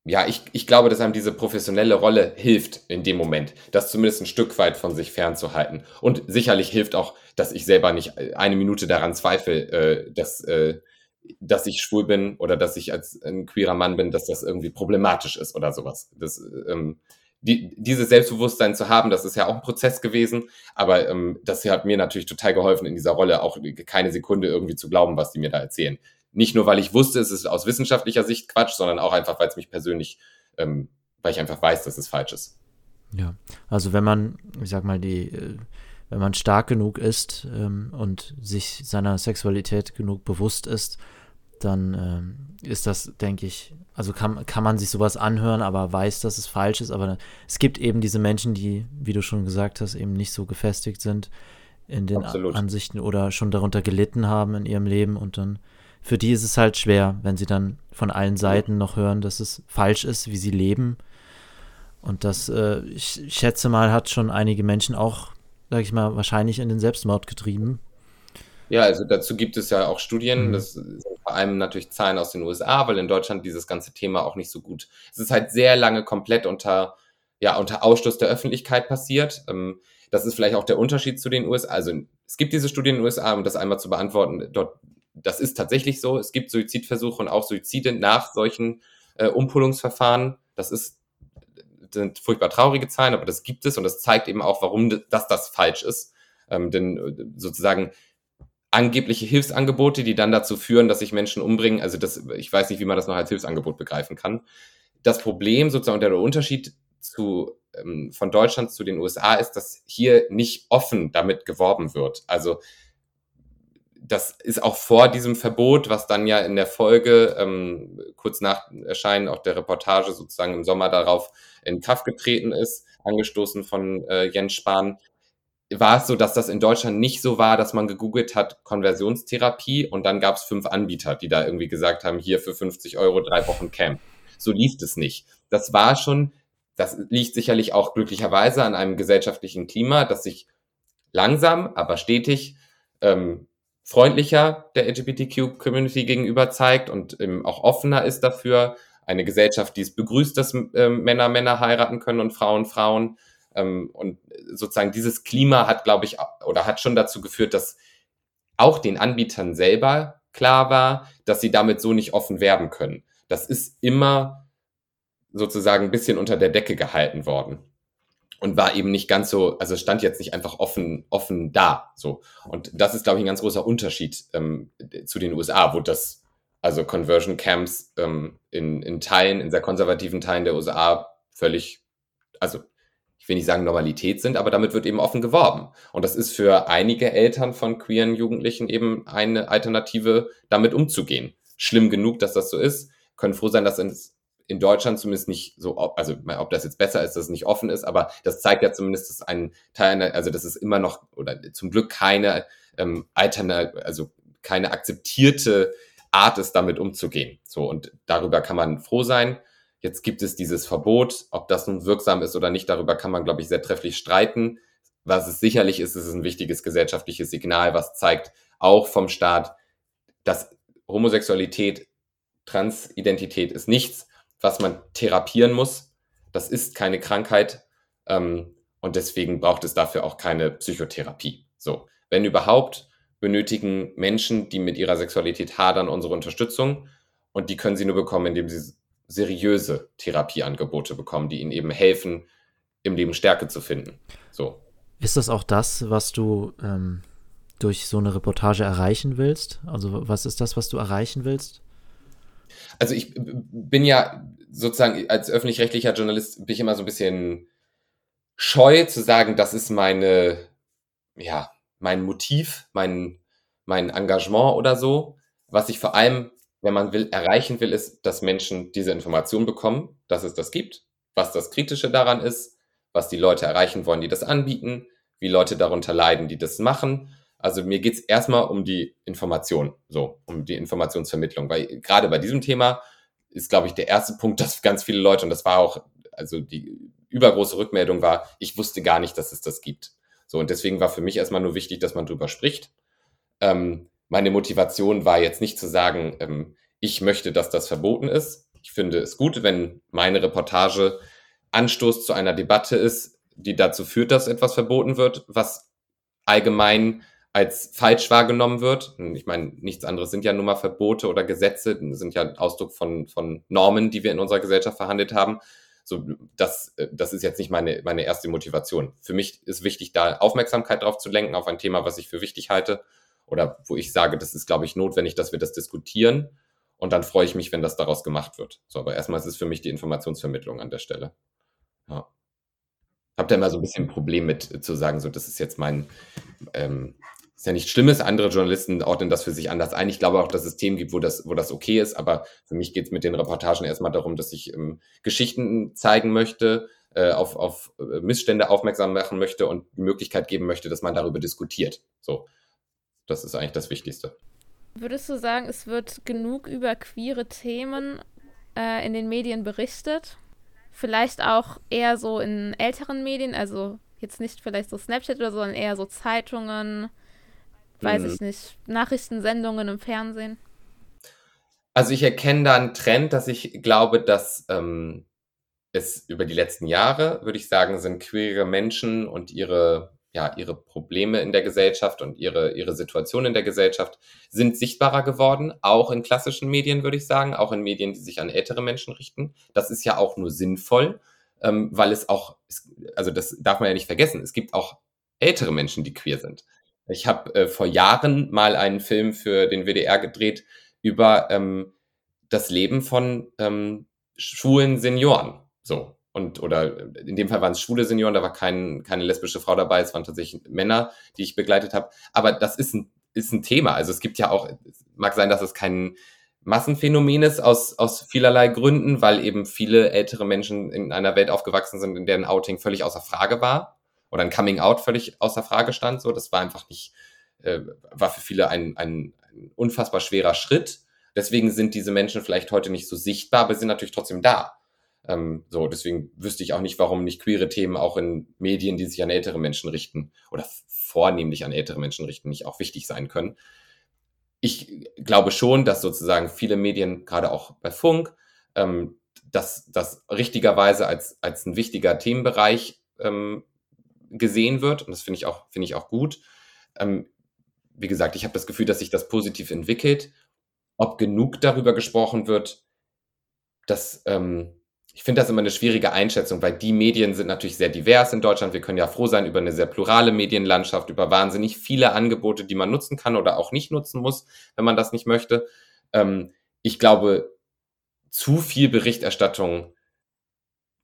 Ja, ich, ich glaube, dass einem diese professionelle Rolle hilft in dem Moment, das zumindest ein Stück weit von sich fernzuhalten. Und sicherlich hilft auch, dass ich selber nicht eine Minute daran zweifle, äh, dass äh, dass ich schwul bin oder dass ich als ein queerer Mann bin, dass das irgendwie problematisch ist oder sowas. Das, ähm, die, dieses Selbstbewusstsein zu haben, das ist ja auch ein Prozess gewesen, aber ähm, das hat mir natürlich total geholfen, in dieser Rolle auch keine Sekunde irgendwie zu glauben, was die mir da erzählen. Nicht nur, weil ich wusste, es ist aus wissenschaftlicher Sicht Quatsch, sondern auch einfach, weil es mich persönlich, ähm, weil ich einfach weiß, dass es falsch ist. Ja, also wenn man, ich sag mal, die, äh, wenn man stark genug ist ähm, und sich seiner Sexualität genug bewusst ist, dann ähm, ist das, denke ich, also kann, kann man sich sowas anhören, aber weiß, dass es falsch ist. Aber es gibt eben diese Menschen, die, wie du schon gesagt hast, eben nicht so gefestigt sind in den Absolut. Ansichten oder schon darunter gelitten haben in ihrem Leben. Und dann, für die ist es halt schwer, wenn sie dann von allen Seiten noch hören, dass es falsch ist, wie sie leben. Und das, äh, ich schätze mal, hat schon einige Menschen auch, sag ich mal, wahrscheinlich in den Selbstmord getrieben. Ja, also dazu gibt es ja auch Studien. Mhm. Das sind vor allem natürlich Zahlen aus den USA, weil in Deutschland dieses ganze Thema auch nicht so gut. Es ist halt sehr lange komplett unter, ja, unter Ausschluss der Öffentlichkeit passiert. Ähm, das ist vielleicht auch der Unterschied zu den USA. Also es gibt diese Studien in den USA, um das einmal zu beantworten. Dort, das ist tatsächlich so. Es gibt Suizidversuche und auch Suizide nach solchen äh, Umpolungsverfahren. Das ist sind furchtbar traurige Zahlen, aber das gibt es und das zeigt eben auch, warum das, das falsch ist. Ähm, denn äh, sozusagen angebliche Hilfsangebote, die dann dazu führen, dass sich Menschen umbringen. Also das, ich weiß nicht, wie man das noch als Hilfsangebot begreifen kann. Das Problem sozusagen der Unterschied zu, ähm, von Deutschland zu den USA ist, dass hier nicht offen damit geworben wird. Also das ist auch vor diesem Verbot, was dann ja in der Folge ähm, kurz nach Erscheinen auch der Reportage sozusagen im Sommer darauf in Kraft getreten ist, angestoßen von äh, Jens Spahn, war es so, dass das in Deutschland nicht so war, dass man gegoogelt hat Konversionstherapie und dann gab es fünf Anbieter, die da irgendwie gesagt haben, hier für 50 Euro drei Wochen Camp. So lief es nicht. Das war schon, das liegt sicherlich auch glücklicherweise an einem gesellschaftlichen Klima, das sich langsam, aber stetig ähm, freundlicher der LGBTQ-Community gegenüber zeigt und ähm, auch offener ist dafür. Eine Gesellschaft, die es begrüßt, dass äh, Männer Männer heiraten können und Frauen Frauen. Ähm, und sozusagen dieses Klima hat, glaube ich, oder hat schon dazu geführt, dass auch den Anbietern selber klar war, dass sie damit so nicht offen werben können. Das ist immer sozusagen ein bisschen unter der Decke gehalten worden und war eben nicht ganz so, also stand jetzt nicht einfach offen, offen da, so. Und das ist, glaube ich, ein ganz großer Unterschied ähm, zu den USA, wo das, also Conversion Camps ähm, in, in Teilen, in sehr konservativen Teilen der USA völlig, also will nicht sagen Normalität sind, aber damit wird eben offen geworben. Und das ist für einige Eltern von queeren Jugendlichen eben eine Alternative, damit umzugehen. Schlimm genug, dass das so ist, können froh sein, dass es in Deutschland zumindest nicht so, also ob das jetzt besser ist, dass es nicht offen ist, aber das zeigt ja zumindest, dass ein Teil, also dass es immer noch oder zum Glück keine ähm, Alternative, also keine akzeptierte Art ist, damit umzugehen. So und darüber kann man froh sein. Jetzt gibt es dieses Verbot. Ob das nun wirksam ist oder nicht, darüber kann man, glaube ich, sehr trefflich streiten. Was es sicherlich ist, ist es ein wichtiges gesellschaftliches Signal, was zeigt, auch vom Staat, dass Homosexualität, Transidentität ist nichts, was man therapieren muss. Das ist keine Krankheit. Ähm, Und deswegen braucht es dafür auch keine Psychotherapie. So, wenn überhaupt, benötigen Menschen, die mit ihrer Sexualität hadern, unsere Unterstützung. Und die können sie nur bekommen, indem sie seriöse Therapieangebote bekommen, die ihnen eben helfen, im Leben Stärke zu finden. So. Ist das auch das, was du ähm, durch so eine Reportage erreichen willst? Also was ist das, was du erreichen willst? Also ich bin ja sozusagen als öffentlich-rechtlicher Journalist bin ich immer so ein bisschen scheu zu sagen, das ist meine, ja, mein Motiv, mein, mein Engagement oder so. Was ich vor allem, wenn man will, erreichen will, ist, dass Menschen diese Information bekommen, dass es das gibt, was das Kritische daran ist, was die Leute erreichen wollen, die das anbieten, wie Leute darunter leiden, die das machen. Also mir geht's erstmal um die Information, so, um die Informationsvermittlung, weil gerade bei diesem Thema ist, glaube ich, der erste Punkt, dass ganz viele Leute, und das war auch, also die übergroße Rückmeldung war, ich wusste gar nicht, dass es das gibt. So, und deswegen war für mich erstmal nur wichtig, dass man drüber spricht. Ähm, meine Motivation war jetzt nicht zu sagen, ähm, ich möchte, dass das verboten ist. Ich finde es gut, wenn meine Reportage Anstoß zu einer Debatte ist, die dazu führt, dass etwas verboten wird, was allgemein als falsch wahrgenommen wird. Ich meine, nichts anderes sind ja nun mal Verbote oder Gesetze, sind ja Ausdruck von, von Normen, die wir in unserer Gesellschaft verhandelt haben. So, das, das ist jetzt nicht meine, meine erste Motivation. Für mich ist wichtig, da Aufmerksamkeit drauf zu lenken, auf ein Thema, was ich für wichtig halte oder wo ich sage, das ist, glaube ich, notwendig, dass wir das diskutieren. Und dann freue ich mich, wenn das daraus gemacht wird. So, aber erstmal ist es für mich die Informationsvermittlung an der Stelle. Ja. Habt ihr immer so ein bisschen ein Problem mit zu sagen, so, das ist jetzt mein, ähm, ist ja nichts Schlimmes. Andere Journalisten ordnen das für sich anders ein. Ich glaube auch, dass es Themen gibt, wo das, wo das okay ist. Aber für mich geht es mit den Reportagen erstmal darum, dass ich ähm, Geschichten zeigen möchte, äh, auf, auf äh, Missstände aufmerksam machen möchte und die Möglichkeit geben möchte, dass man darüber diskutiert. So, das ist eigentlich das Wichtigste. Würdest du sagen, es wird genug über queere Themen äh, in den Medien berichtet? Vielleicht auch eher so in älteren Medien, also jetzt nicht vielleicht so Snapchat oder so, sondern eher so Zeitungen, weiß mhm. ich nicht, Nachrichtensendungen im Fernsehen? Also ich erkenne da einen Trend, dass ich glaube, dass ähm, es über die letzten Jahre, würde ich sagen, sind queere Menschen und ihre, ja, ihre Probleme in der Gesellschaft und ihre, ihre Situation in der Gesellschaft sind sichtbarer geworden, auch in klassischen Medien, würde ich sagen, auch in Medien, die sich an ältere Menschen richten. Das ist ja auch nur sinnvoll, ähm, weil es auch, also das darf man ja nicht vergessen, es gibt auch ältere Menschen, die queer sind. Ich habe äh, vor Jahren mal einen Film für den WDR gedreht über ähm, das Leben von ähm, schwulen Senioren. So. Und, oder in dem Fall waren es schwule Senioren, da war kein, keine lesbische Frau dabei, es waren tatsächlich Männer, die ich begleitet habe. Aber das ist ein, ist ein Thema. Also es gibt ja auch, mag sein, dass es kein Massenphänomen ist aus, aus vielerlei Gründen, weil eben viele ältere Menschen in einer Welt aufgewachsen sind, in der ein Outing völlig außer Frage war oder ein Coming Out völlig außer Frage stand. So, das war einfach nicht, äh, war für viele ein, ein, ein unfassbar schwerer Schritt. Deswegen sind diese Menschen vielleicht heute nicht so sichtbar, aber sind natürlich trotzdem da. Ähm, so, deswegen wüsste ich auch nicht, warum nicht queere Themen auch in Medien, die sich an ältere Menschen richten oder vornehmlich an ältere Menschen richten, nicht auch wichtig sein können. Ich glaube schon, dass sozusagen viele Medien, gerade auch bei Funk, ähm, das, das richtigerweise als, als ein wichtiger Themenbereich ähm, gesehen wird. Und das finde ich auch, finde ich auch gut. Ähm, wie gesagt, ich habe das Gefühl, dass sich das positiv entwickelt. Ob genug darüber gesprochen wird, das, ähm, ich finde das immer eine schwierige Einschätzung, weil die Medien sind natürlich sehr divers in Deutschland. Wir können ja froh sein über eine sehr plurale Medienlandschaft, über wahnsinnig viele Angebote, die man nutzen kann oder auch nicht nutzen muss, wenn man das nicht möchte. Ähm, ich glaube, zu viel Berichterstattung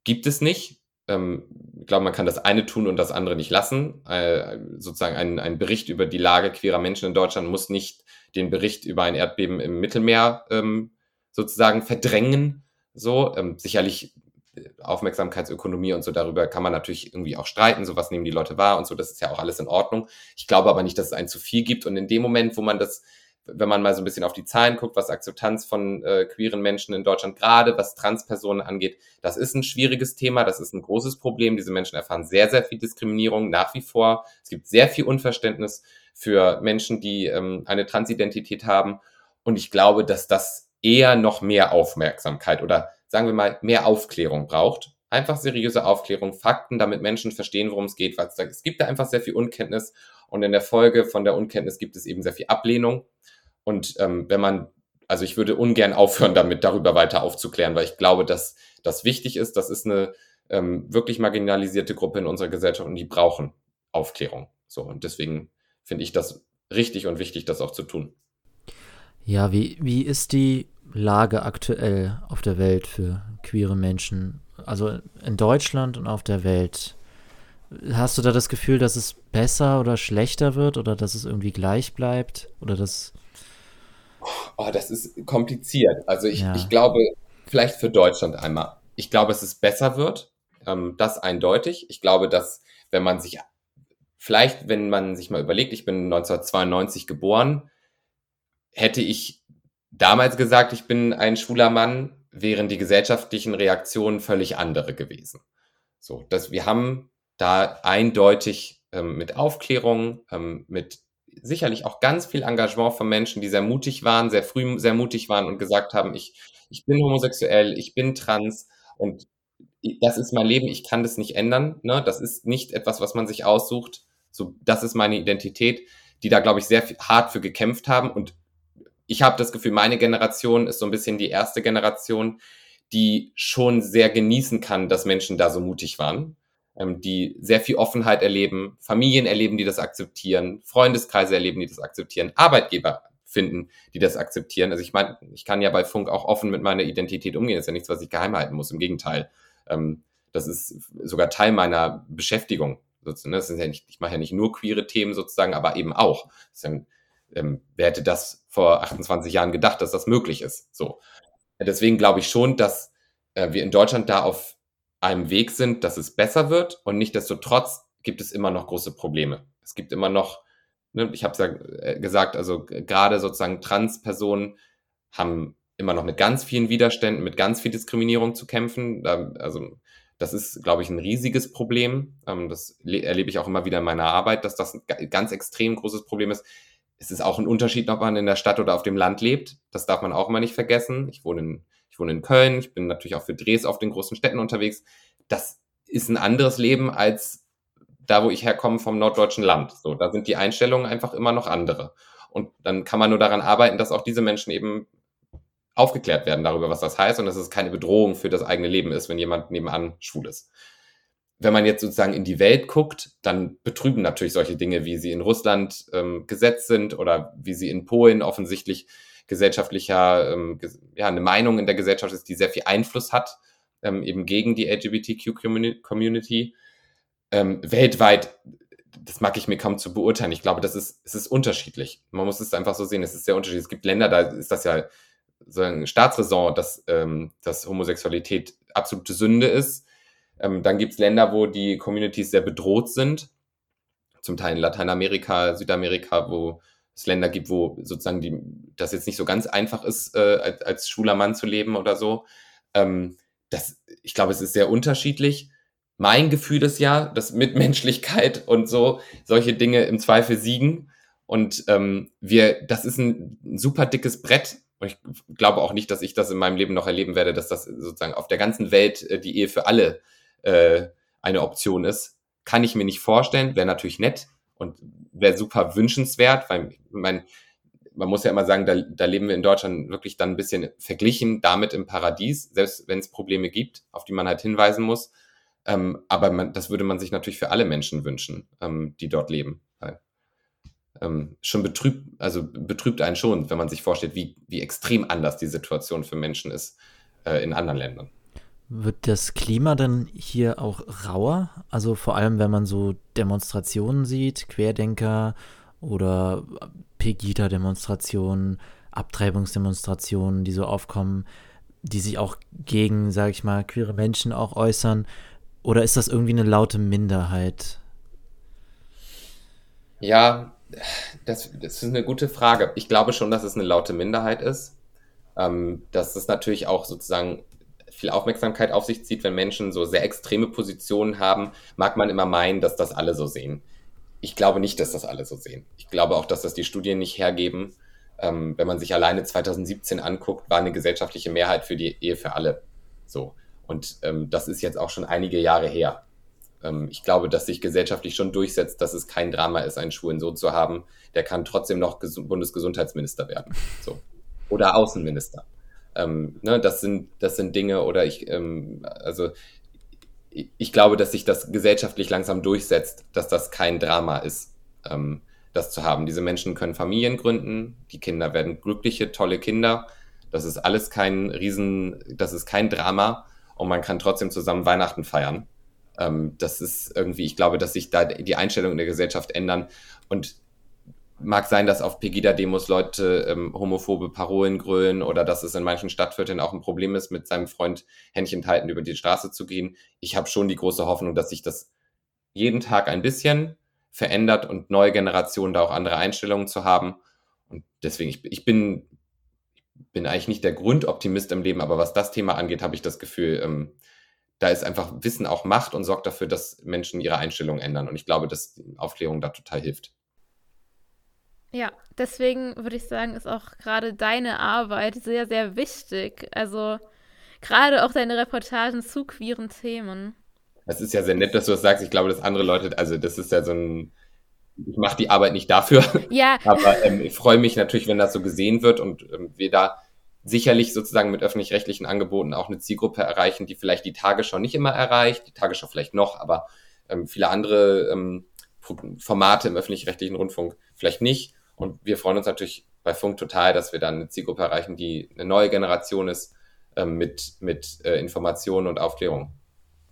gibt es nicht ähm, ich glaube, man kann das eine tun und das andere nicht lassen. Äh, sozusagen ein, ein Bericht über die Lage queerer Menschen in Deutschland muss nicht den Bericht über ein Erdbeben im Mittelmeer ähm, sozusagen verdrängen. So ähm, sicherlich äh, Aufmerksamkeitsökonomie und so darüber kann man natürlich irgendwie auch streiten. So was nehmen die Leute wahr und so. Das ist ja auch alles in Ordnung. Ich glaube aber nicht, dass es ein zu viel gibt. Und in dem Moment, wo man das wenn man mal so ein bisschen auf die Zahlen guckt, was Akzeptanz von äh, queeren Menschen in Deutschland, gerade was Transpersonen angeht, das ist ein schwieriges Thema, das ist ein großes Problem. Diese Menschen erfahren sehr, sehr viel Diskriminierung nach wie vor. Es gibt sehr viel Unverständnis für Menschen, die ähm, eine Transidentität haben. Und ich glaube, dass das eher noch mehr Aufmerksamkeit oder sagen wir mal mehr Aufklärung braucht Einfach seriöse Aufklärung, Fakten, damit Menschen verstehen, worum es geht, weil es gibt da einfach sehr viel Unkenntnis und in der Folge von der Unkenntnis gibt es eben sehr viel Ablehnung. Und ähm, wenn man, also ich würde ungern aufhören, damit darüber weiter aufzuklären, weil ich glaube, dass das wichtig ist. Das ist eine ähm, wirklich marginalisierte Gruppe in unserer Gesellschaft und die brauchen Aufklärung. So und deswegen finde ich das richtig und wichtig, das auch zu tun. Ja, wie, wie ist die Lage aktuell auf der Welt für queere Menschen? Also in Deutschland und auf der Welt. Hast du da das Gefühl, dass es besser oder schlechter wird oder dass es irgendwie gleich bleibt? Oder das. Oh, das ist kompliziert. Also ich, ja. ich glaube, vielleicht für Deutschland einmal. Ich glaube, dass es besser wird. Ähm, das eindeutig. Ich glaube, dass, wenn man sich, vielleicht, wenn man sich mal überlegt, ich bin 1992 geboren, hätte ich damals gesagt, ich bin ein schwuler Mann, wären die gesellschaftlichen Reaktionen völlig andere gewesen. So, dass wir haben da eindeutig ähm, mit Aufklärung, ähm, mit sicherlich auch ganz viel Engagement von Menschen, die sehr mutig waren, sehr früh sehr mutig waren und gesagt haben, ich, ich bin homosexuell, ich bin trans und das ist mein Leben, ich kann das nicht ändern. Ne? Das ist nicht etwas, was man sich aussucht. So, das ist meine Identität, die da, glaube ich, sehr hart für gekämpft haben. Und ich habe das Gefühl, meine Generation ist so ein bisschen die erste Generation, die schon sehr genießen kann, dass Menschen da so mutig waren, ähm, die sehr viel Offenheit erleben, Familien erleben, die das akzeptieren, Freundeskreise erleben, die das akzeptieren, Arbeitgeber finden, die das akzeptieren. Also ich meine, ich kann ja bei Funk auch offen mit meiner Identität umgehen. Das ist ja nichts, was ich geheim halten muss. Im Gegenteil. Ähm, das ist sogar Teil meiner Beschäftigung. Das ist ja nicht, ich mache ja nicht nur queere Themen sozusagen, aber eben auch. Dann, ähm, wer hätte das vor 28 Jahren gedacht, dass das möglich ist? So. Deswegen glaube ich schon, dass äh, wir in Deutschland da auf einem Weg sind, dass es besser wird und nichtdestotrotz gibt es immer noch große Probleme. Es gibt immer noch, ne, ich habe es ja äh, gesagt, also gerade sozusagen Transpersonen haben immer noch mit ganz vielen Widerständen, mit ganz viel Diskriminierung zu kämpfen. Da, also das ist, glaube ich, ein riesiges Problem. Ähm, das erlebe ich auch immer wieder in meiner Arbeit, dass das ein ganz extrem großes Problem ist. Es ist auch ein Unterschied, ob man in der Stadt oder auf dem Land lebt. Das darf man auch immer nicht vergessen. Ich wohne in, ich wohne in Köln. Ich bin natürlich auch für Drehs auf den großen Städten unterwegs. Das ist ein anderes Leben als da, wo ich herkomme vom norddeutschen Land. So, da sind die Einstellungen einfach immer noch andere. Und dann kann man nur daran arbeiten, dass auch diese Menschen eben aufgeklärt werden darüber, was das heißt und dass es keine Bedrohung für das eigene Leben ist, wenn jemand nebenan schwul ist. Wenn man jetzt sozusagen in die Welt guckt, dann betrüben natürlich solche Dinge, wie sie in Russland ähm, gesetzt sind oder wie sie in Polen offensichtlich gesellschaftlicher, ähm, ja, eine Meinung in der Gesellschaft ist, die sehr viel Einfluss hat, ähm, eben gegen die LGBTQ-Community. Ähm, weltweit, das mag ich mir kaum zu beurteilen. Ich glaube, das ist, es ist unterschiedlich. Man muss es einfach so sehen, es ist sehr unterschiedlich. Es gibt Länder, da ist das ja sagen, Staatsräson, dass, ähm, dass Homosexualität absolute Sünde ist. Ähm, dann gibt es Länder, wo die Communities sehr bedroht sind. Zum Teil in Lateinamerika, Südamerika, wo es Länder gibt, wo sozusagen die, das jetzt nicht so ganz einfach ist, äh, als, als schwuler Mann zu leben oder so. Ähm, das, ich glaube, es ist sehr unterschiedlich. Mein Gefühl ist ja, dass Mitmenschlichkeit und so solche Dinge im Zweifel siegen. Und ähm, wir, das ist ein super dickes Brett, und ich glaube auch nicht, dass ich das in meinem Leben noch erleben werde, dass das sozusagen auf der ganzen Welt äh, die Ehe für alle äh, eine Option ist. Kann ich mir nicht vorstellen, wäre natürlich nett und wäre super wünschenswert, weil mein, man muss ja immer sagen, da, da leben wir in Deutschland wirklich dann ein bisschen verglichen damit im Paradies, selbst wenn es Probleme gibt, auf die man halt hinweisen muss. Ähm, aber man, das würde man sich natürlich für alle Menschen wünschen, ähm, die dort leben ähm, schon betrübt, also betrübt einen schon, wenn man sich vorstellt, wie, wie extrem anders die Situation für Menschen ist äh, in anderen Ländern. Wird das Klima dann hier auch rauer? Also vor allem, wenn man so Demonstrationen sieht, Querdenker oder Pegida-Demonstrationen, Abtreibungsdemonstrationen, die so aufkommen, die sich auch gegen, sage ich mal, queere Menschen auch äußern? Oder ist das irgendwie eine laute Minderheit? Ja, das, das ist eine gute Frage. Ich glaube schon, dass es eine laute Minderheit ist. Ähm, dass es natürlich auch sozusagen viel Aufmerksamkeit auf sich zieht, wenn Menschen so sehr extreme Positionen haben, mag man immer meinen, dass das alle so sehen. Ich glaube nicht, dass das alle so sehen. Ich glaube auch, dass das die Studien nicht hergeben. Ähm, wenn man sich alleine 2017 anguckt, war eine gesellschaftliche Mehrheit für die Ehe für alle. So. Und ähm, das ist jetzt auch schon einige Jahre her. Ähm, ich glaube, dass sich gesellschaftlich schon durchsetzt, dass es kein Drama ist, einen schwulen Sohn zu haben. Der kann trotzdem noch Ges Bundesgesundheitsminister werden. So. Oder Außenminister. Ähm, ne, das, sind, das sind Dinge, oder ich, ähm, also ich glaube, dass sich das gesellschaftlich langsam durchsetzt, dass das kein Drama ist, ähm, das zu haben. Diese Menschen können Familien gründen, die Kinder werden glückliche, tolle Kinder. Das ist alles kein Riesen, das ist kein Drama und man kann trotzdem zusammen Weihnachten feiern. Ähm, das ist irgendwie, ich glaube, dass sich da die Einstellungen in der Gesellschaft ändern und mag sein, dass auf Pegida-Demos Leute ähm, homophobe Parolen grölen oder dass es in manchen Stadtvierteln auch ein Problem ist, mit seinem Freund Händchen halten über die Straße zu gehen. Ich habe schon die große Hoffnung, dass sich das jeden Tag ein bisschen verändert und neue Generationen da auch andere Einstellungen zu haben. Und deswegen, ich, ich bin, bin eigentlich nicht der Grundoptimist im Leben, aber was das Thema angeht, habe ich das Gefühl, ähm, da ist einfach Wissen auch Macht und sorgt dafür, dass Menschen ihre Einstellung ändern. Und ich glaube, dass Aufklärung da total hilft. Ja, deswegen würde ich sagen, ist auch gerade deine Arbeit sehr, sehr wichtig. Also gerade auch deine Reportagen zu queeren Themen. Das ist ja sehr nett, dass du das sagst. Ich glaube, dass andere Leute, also das ist ja so ein, ich mache die Arbeit nicht dafür. Ja. Aber ähm, ich freue mich natürlich, wenn das so gesehen wird und ähm, wir da sicherlich sozusagen mit öffentlich-rechtlichen Angeboten auch eine Zielgruppe erreichen, die vielleicht die Tagesschau nicht immer erreicht, die Tagesschau vielleicht noch, aber ähm, viele andere ähm, Formate im öffentlich-rechtlichen Rundfunk vielleicht nicht. Und wir freuen uns natürlich bei Funk total, dass wir dann eine Zielgruppe erreichen, die eine neue Generation ist ähm, mit, mit äh, Informationen und Aufklärung.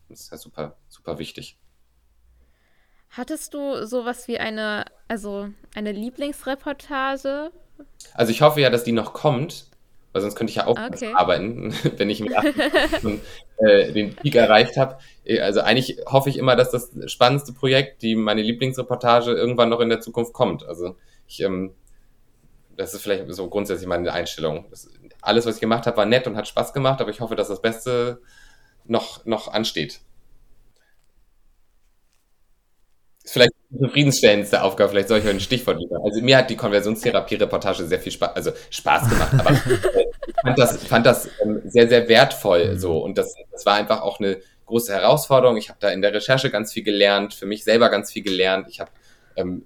Das ist ja super, super wichtig. Hattest du sowas wie eine, also eine Lieblingsreportage? Also ich hoffe ja, dass die noch kommt, weil sonst könnte ich ja auch okay. arbeiten, wenn ich mir äh, den Peak erreicht habe. Äh, also eigentlich hoffe ich immer, dass das spannendste Projekt, die meine Lieblingsreportage, irgendwann noch in der Zukunft kommt. Also ich, ähm, das ist vielleicht so grundsätzlich meine Einstellung. Das, alles, was ich gemacht habe, war nett und hat Spaß gemacht, aber ich hoffe, dass das Beste noch, noch ansteht. Ist vielleicht die zufriedenstellendste Aufgabe, vielleicht soll ich euch ein Stichwort liefern. Also mir hat die Konversionstherapie-Reportage sehr viel Spaß, also Spaß gemacht, aber ich fand das, fand das ähm, sehr, sehr wertvoll so und das, das war einfach auch eine große Herausforderung. Ich habe da in der Recherche ganz viel gelernt, für mich selber ganz viel gelernt. Ich habe ähm,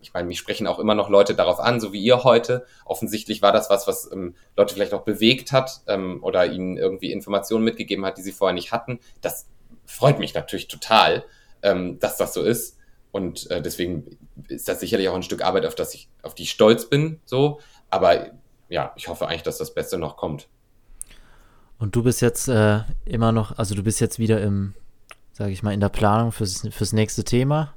ich meine, mich sprechen auch immer noch Leute darauf an, so wie ihr heute. Offensichtlich war das was, was ähm, Leute vielleicht auch bewegt hat ähm, oder ihnen irgendwie Informationen mitgegeben hat, die sie vorher nicht hatten. Das freut mich natürlich total, ähm, dass das so ist. Und äh, deswegen ist das sicherlich auch ein Stück Arbeit, auf das ich, auf die ich stolz bin, so. Aber ja, ich hoffe eigentlich, dass das Beste noch kommt. Und du bist jetzt äh, immer noch, also du bist jetzt wieder im, sage ich mal, in der Planung fürs, fürs nächste Thema.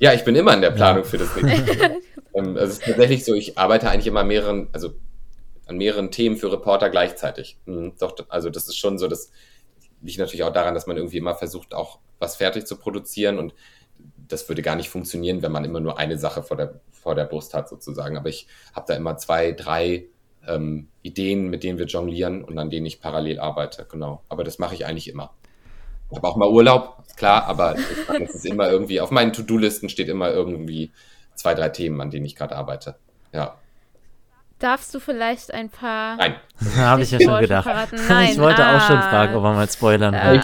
Ja, ich bin immer in der Planung ja. für das nächste. ähm, es ist tatsächlich so, ich arbeite eigentlich immer mehreren, also an mehreren Themen für Reporter gleichzeitig. Mhm, doch, also das ist schon so, das liegt natürlich auch daran, dass man irgendwie immer versucht, auch was fertig zu produzieren und das würde gar nicht funktionieren, wenn man immer nur eine Sache vor der, vor der Brust hat, sozusagen. Aber ich habe da immer zwei, drei ähm, Ideen, mit denen wir jonglieren und an denen ich parallel arbeite, genau. Aber das mache ich eigentlich immer. Ich habe auch mal Urlaub, klar, aber es ist immer irgendwie, auf meinen To-Do-Listen steht immer irgendwie zwei, drei Themen, an denen ich gerade arbeite. Ja. Darfst du vielleicht ein paar. Nein. Habe ich ja schon gedacht. Nein. Ich wollte ah. auch schon fragen, ob man mal spoilern will.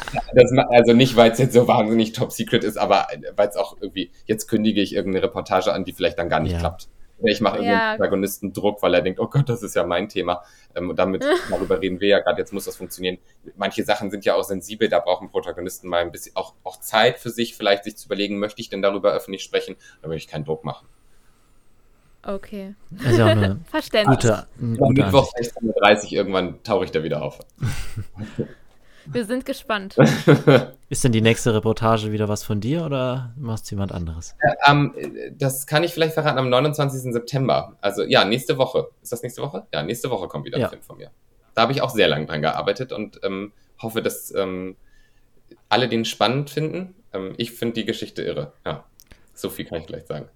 Ah. also nicht, weil es jetzt so wahnsinnig top secret ist, aber weil es auch irgendwie, jetzt kündige ich irgendeine Reportage an, die vielleicht dann gar nicht ja. klappt. Ich mache irgendwie ja. Protagonisten Druck, weil er denkt, oh Gott, das ist ja mein Thema. Ähm, und damit, darüber reden wir ja gerade, jetzt muss das funktionieren. Manche Sachen sind ja auch sensibel, da brauchen Protagonisten mal ein bisschen auch, auch Zeit für sich, vielleicht sich zu überlegen, möchte ich denn darüber öffentlich sprechen, dann möchte ich keinen Druck machen. Okay. eine Verständlich. Gute, gute Mittwoch 16.30 Uhr irgendwann tauche ich da wieder auf. Wir sind gespannt. Ist denn die nächste Reportage wieder was von dir oder machst du jemand anderes? Äh, um, das kann ich vielleicht verraten am 29. September. Also ja, nächste Woche. Ist das nächste Woche? Ja, nächste Woche kommt wieder ein Film von mir. Da habe ich auch sehr lange dran gearbeitet und ähm, hoffe, dass ähm, alle den spannend finden. Ähm, ich finde die Geschichte irre. Ja, so viel kann ich gleich sagen.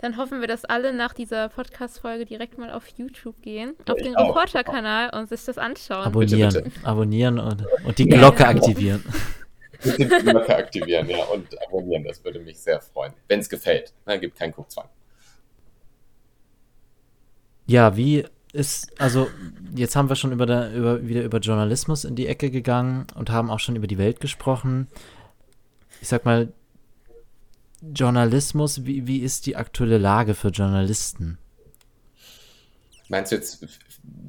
Dann hoffen wir, dass alle nach dieser Podcast-Folge direkt mal auf YouTube gehen, ja, auf den Reporter-Kanal und sich das anschauen. Abonnieren, bitte, bitte. abonnieren und, und die Glocke ja, aktivieren. die Glocke aktivieren, ja, und abonnieren, das würde mich sehr freuen. Wenn es gefällt, dann gibt keinen Guckzwang. Ja, wie ist, also jetzt haben wir schon über, der, über, wieder über Journalismus in die Ecke gegangen und haben auch schon über die Welt gesprochen. Ich sag mal, Journalismus, wie, wie ist die aktuelle Lage für Journalisten? Meinst du jetzt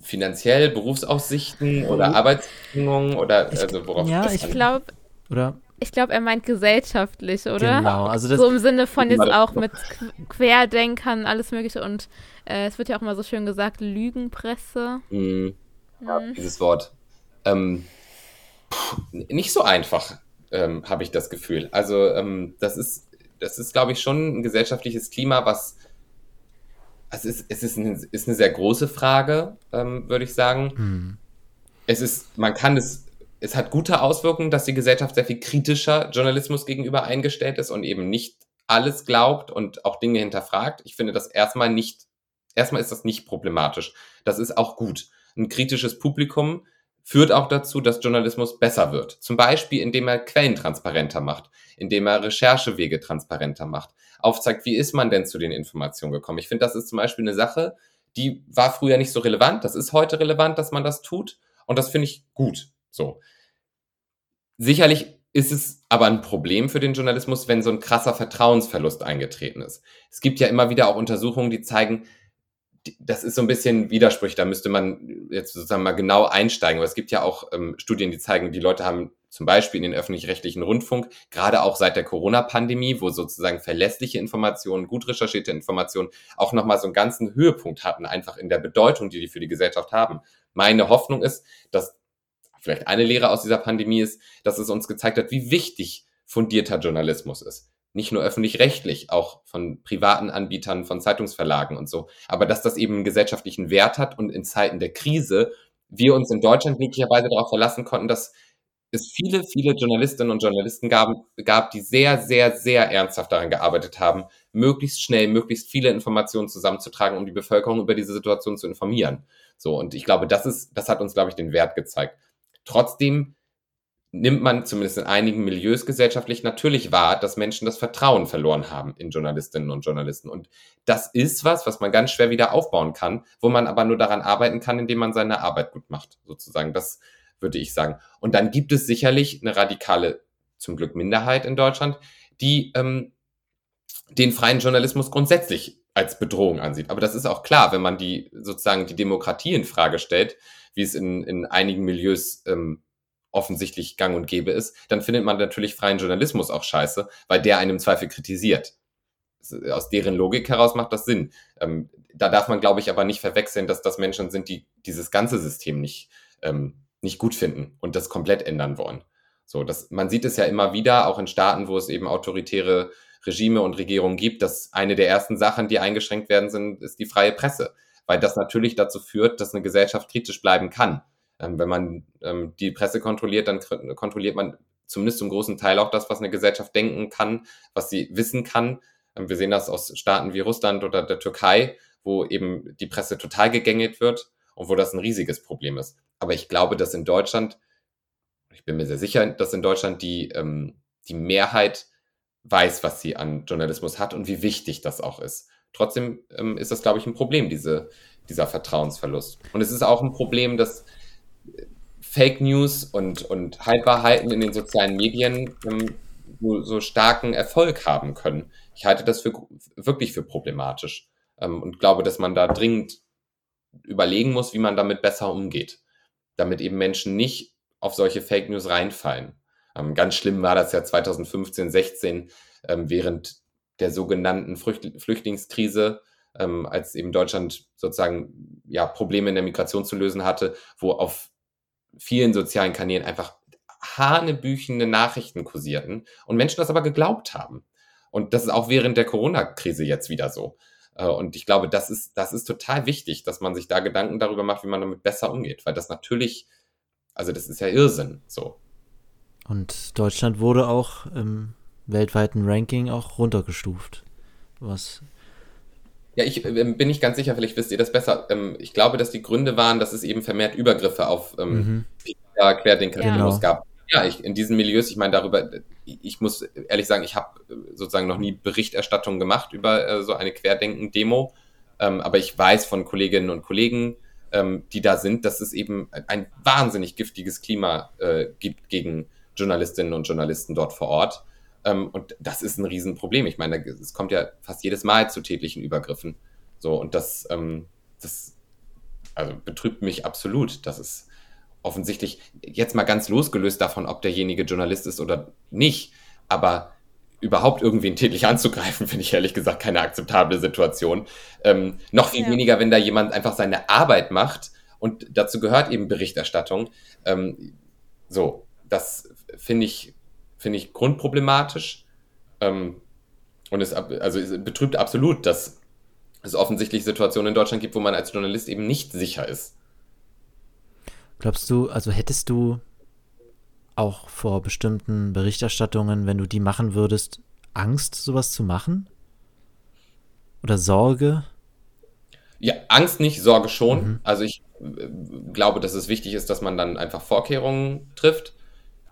finanziell, Berufsaussichten oder Arbeitsbedingungen oder also worauf Ja, ich glaube, oder ich glaube, er meint gesellschaftlich, oder? Genau, also das so im Sinne von jetzt auch mit Querdenkern, alles Mögliche und äh, es wird ja auch immer so schön gesagt, Lügenpresse. Mhm. Ja, mhm. dieses Wort. Ähm, nicht so einfach, ähm, habe ich das Gefühl. Also ähm, das ist, das ist, glaube ich, schon ein gesellschaftliches Klima, was also es ist, es ist, eine, ist eine sehr große Frage, ähm, würde ich sagen. Mhm. Es ist, man kann es es hat gute Auswirkungen, dass die Gesellschaft sehr viel kritischer Journalismus gegenüber eingestellt ist und eben nicht alles glaubt und auch Dinge hinterfragt. Ich finde das erstmal nicht, erstmal ist das nicht problematisch. Das ist auch gut. Ein kritisches Publikum führt auch dazu, dass Journalismus besser wird. Zum Beispiel, indem er Quellen transparenter macht, indem er Recherchewege transparenter macht, aufzeigt, wie ist man denn zu den Informationen gekommen. Ich finde, das ist zum Beispiel eine Sache, die war früher nicht so relevant. Das ist heute relevant, dass man das tut. Und das finde ich gut. So. Sicherlich ist es aber ein Problem für den Journalismus, wenn so ein krasser Vertrauensverlust eingetreten ist. Es gibt ja immer wieder auch Untersuchungen, die zeigen, das ist so ein bisschen Widersprüche, da müsste man jetzt sozusagen mal genau einsteigen. Aber es gibt ja auch ähm, Studien, die zeigen, die Leute haben zum Beispiel in den öffentlich-rechtlichen Rundfunk, gerade auch seit der Corona-Pandemie, wo sozusagen verlässliche Informationen, gut recherchierte Informationen auch nochmal so einen ganzen Höhepunkt hatten, einfach in der Bedeutung, die die für die Gesellschaft haben. Meine Hoffnung ist, dass vielleicht eine Lehre aus dieser Pandemie ist, dass es uns gezeigt hat, wie wichtig fundierter Journalismus ist. Nicht nur öffentlich-rechtlich, auch von privaten Anbietern, von Zeitungsverlagen und so. Aber dass das eben einen gesellschaftlichen Wert hat und in Zeiten der Krise wir uns in Deutschland glücklicherweise darauf verlassen konnten, dass es viele, viele Journalistinnen und Journalisten gab, gab, die sehr, sehr, sehr ernsthaft daran gearbeitet haben, möglichst schnell, möglichst viele Informationen zusammenzutragen, um die Bevölkerung über diese Situation zu informieren. So, und ich glaube, das ist, das hat uns, glaube ich, den Wert gezeigt. Trotzdem nimmt man zumindest in einigen Milieus gesellschaftlich natürlich wahr, dass Menschen das Vertrauen verloren haben in Journalistinnen und Journalisten. Und das ist was, was man ganz schwer wieder aufbauen kann, wo man aber nur daran arbeiten kann, indem man seine Arbeit gut macht, sozusagen. Das würde ich sagen. Und dann gibt es sicherlich eine radikale, zum Glück Minderheit in Deutschland, die ähm, den freien Journalismus grundsätzlich als Bedrohung ansieht. Aber das ist auch klar, wenn man die sozusagen die Demokratie in Frage stellt, wie es in, in einigen Milieus ähm, offensichtlich gang und gäbe ist, dann findet man natürlich freien Journalismus auch scheiße, weil der einen im Zweifel kritisiert. Aus deren Logik heraus macht das Sinn. Ähm, da darf man, glaube ich, aber nicht verwechseln, dass das Menschen sind, die dieses ganze System nicht, ähm, nicht gut finden und das komplett ändern wollen. So, das, man sieht es ja immer wieder, auch in Staaten, wo es eben autoritäre Regime und Regierungen gibt, dass eine der ersten Sachen, die eingeschränkt werden, sind, ist die freie Presse weil das natürlich dazu führt, dass eine Gesellschaft kritisch bleiben kann. Ähm, wenn man ähm, die Presse kontrolliert, dann kontrolliert man zumindest zum großen Teil auch das, was eine Gesellschaft denken kann, was sie wissen kann. Ähm, wir sehen das aus Staaten wie Russland oder der Türkei, wo eben die Presse total gegängelt wird und wo das ein riesiges Problem ist. Aber ich glaube, dass in Deutschland, ich bin mir sehr sicher, dass in Deutschland die, ähm, die Mehrheit weiß, was sie an Journalismus hat und wie wichtig das auch ist. Trotzdem ähm, ist das, glaube ich, ein Problem, diese, dieser Vertrauensverlust. Und es ist auch ein Problem, dass äh, Fake News und, und Halbwahrheiten in den sozialen Medien ähm, so, so, starken Erfolg haben können. Ich halte das für, wirklich für problematisch ähm, und glaube, dass man da dringend überlegen muss, wie man damit besser umgeht, damit eben Menschen nicht auf solche Fake News reinfallen. Ähm, ganz schlimm war das ja 2015, 16, ähm, während der sogenannten Flüchtlingskrise, ähm, als eben Deutschland sozusagen ja Probleme in der Migration zu lösen hatte, wo auf vielen sozialen Kanälen einfach hanebüchende Nachrichten kursierten und Menschen das aber geglaubt haben. Und das ist auch während der Corona-Krise jetzt wieder so. Äh, und ich glaube, das ist, das ist total wichtig, dass man sich da Gedanken darüber macht, wie man damit besser umgeht, weil das natürlich, also das ist ja Irrsinn, so. Und Deutschland wurde auch im weltweiten Ranking auch runtergestuft. Was ja, ich äh, bin nicht ganz sicher, vielleicht wisst ihr das besser. Ähm, ich glaube, dass die Gründe waren, dass es eben vermehrt Übergriffe auf ähm, mhm. Querdenker-Demos ja. gab. Ja, ich, in diesen Milieus, ich meine darüber, ich muss ehrlich sagen, ich habe sozusagen noch nie Berichterstattung gemacht über äh, so eine Querdenken-Demo, ähm, aber ich weiß von Kolleginnen und Kollegen ähm, die da sind, dass es eben ein wahnsinnig giftiges Klima äh, gibt gegen Journalistinnen und Journalisten dort vor Ort. Ähm, und das ist ein Riesenproblem. Ich meine, es kommt ja fast jedes Mal zu tätlichen Übergriffen. So, und das, ähm, das also betrübt mich absolut. Das ist offensichtlich jetzt mal ganz losgelöst davon, ob derjenige Journalist ist oder nicht. Aber überhaupt irgendwen tätlich anzugreifen, finde ich ehrlich gesagt keine akzeptable Situation. Ähm, noch viel ja. weniger, wenn da jemand einfach seine Arbeit macht und dazu gehört eben Berichterstattung. Ähm, so, das finde ich, finde ich grundproblematisch. Ähm, und es, also es betrübt absolut, dass es offensichtlich Situationen in Deutschland gibt, wo man als Journalist eben nicht sicher ist. Glaubst du, also hättest du auch vor bestimmten Berichterstattungen, wenn du die machen würdest, Angst, sowas zu machen? Oder Sorge? Ja, Angst nicht, Sorge schon. Mhm. Also ich äh, glaube, dass es wichtig ist, dass man dann einfach Vorkehrungen trifft.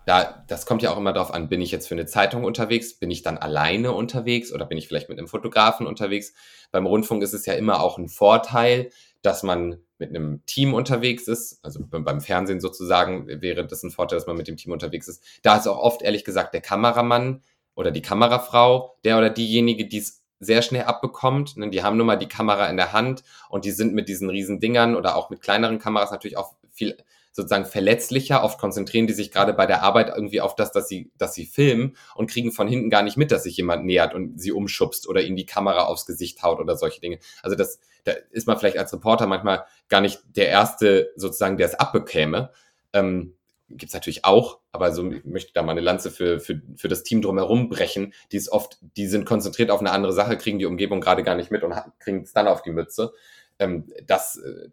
Da, das kommt ja auch immer darauf an, bin ich jetzt für eine Zeitung unterwegs, bin ich dann alleine unterwegs oder bin ich vielleicht mit einem Fotografen unterwegs. Beim Rundfunk ist es ja immer auch ein Vorteil, dass man mit einem Team unterwegs ist, also beim Fernsehen sozusagen wäre das ein Vorteil, dass man mit dem Team unterwegs ist. Da ist auch oft ehrlich gesagt der Kameramann oder die Kamerafrau, der oder diejenige, die es sehr schnell abbekommt. Ne, die haben nun mal die Kamera in der Hand und die sind mit diesen riesen Dingern oder auch mit kleineren Kameras natürlich auch viel sozusagen verletzlicher. Oft konzentrieren die sich gerade bei der Arbeit irgendwie auf das, dass sie, dass sie filmen und kriegen von hinten gar nicht mit, dass sich jemand nähert und sie umschubst oder ihnen die Kamera aufs Gesicht haut oder solche Dinge. Also das, da ist man vielleicht als Reporter manchmal gar nicht der Erste sozusagen, der es abbekäme. Ähm, Gibt es natürlich auch, aber so möchte da mal eine Lanze für, für, für das Team drumherum brechen. Die ist oft, die sind konzentriert auf eine andere Sache, kriegen die Umgebung gerade gar nicht mit und kriegen es dann auf die Mütze. Ähm, das äh,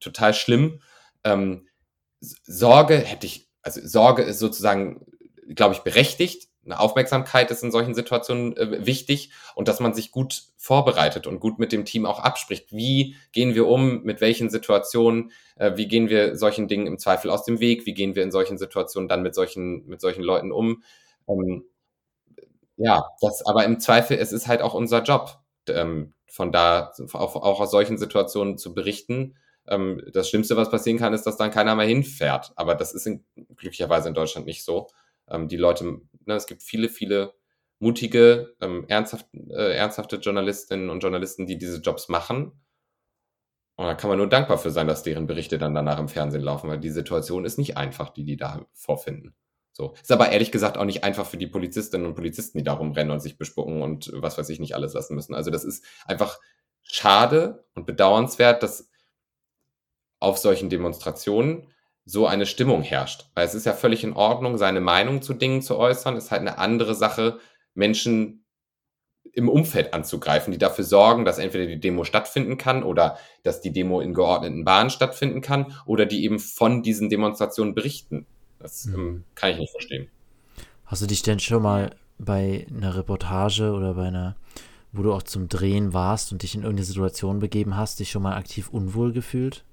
total schlimm. Ähm, Sorge hätte ich, also Sorge ist sozusagen, glaube ich, berechtigt. Eine Aufmerksamkeit ist in solchen Situationen äh, wichtig und dass man sich gut vorbereitet und gut mit dem Team auch abspricht. Wie gehen wir um, mit welchen Situationen, äh, wie gehen wir solchen Dingen im Zweifel aus dem Weg, wie gehen wir in solchen Situationen dann mit solchen, mit solchen Leuten um. Ähm, ja, das, aber im Zweifel, es ist halt auch unser Job, ähm, von da auch, auch aus solchen Situationen zu berichten ähm, das Schlimmste, was passieren kann, ist, dass dann keiner mehr hinfährt. Aber das ist in, glücklicherweise in Deutschland nicht so. Ähm, die Leute, ne, es gibt viele, viele mutige, ähm, ernsthaft, äh, ernsthafte Journalistinnen und Journalisten, die diese Jobs machen. Und da kann man nur dankbar für sein, dass deren Berichte dann danach im Fernsehen laufen, weil die Situation ist nicht einfach, die die da vorfinden. So. Ist aber ehrlich gesagt auch nicht einfach für die Polizistinnen und Polizisten, die da rumrennen und sich bespucken und was weiß ich nicht alles lassen müssen. Also das ist einfach schade und bedauernswert, dass auf solchen Demonstrationen so eine Stimmung herrscht. Weil es ist ja völlig in Ordnung, seine Meinung zu Dingen zu äußern. Es ist halt eine andere Sache, Menschen im Umfeld anzugreifen, die dafür sorgen, dass entweder die Demo stattfinden kann oder dass die Demo in geordneten Bahnen stattfinden kann oder die eben von diesen Demonstrationen berichten. Das mhm. kann ich nicht verstehen. Hast du dich denn schon mal bei einer Reportage oder bei einer, wo du auch zum Drehen warst und dich in irgendeine Situation begeben hast, dich schon mal aktiv unwohl gefühlt?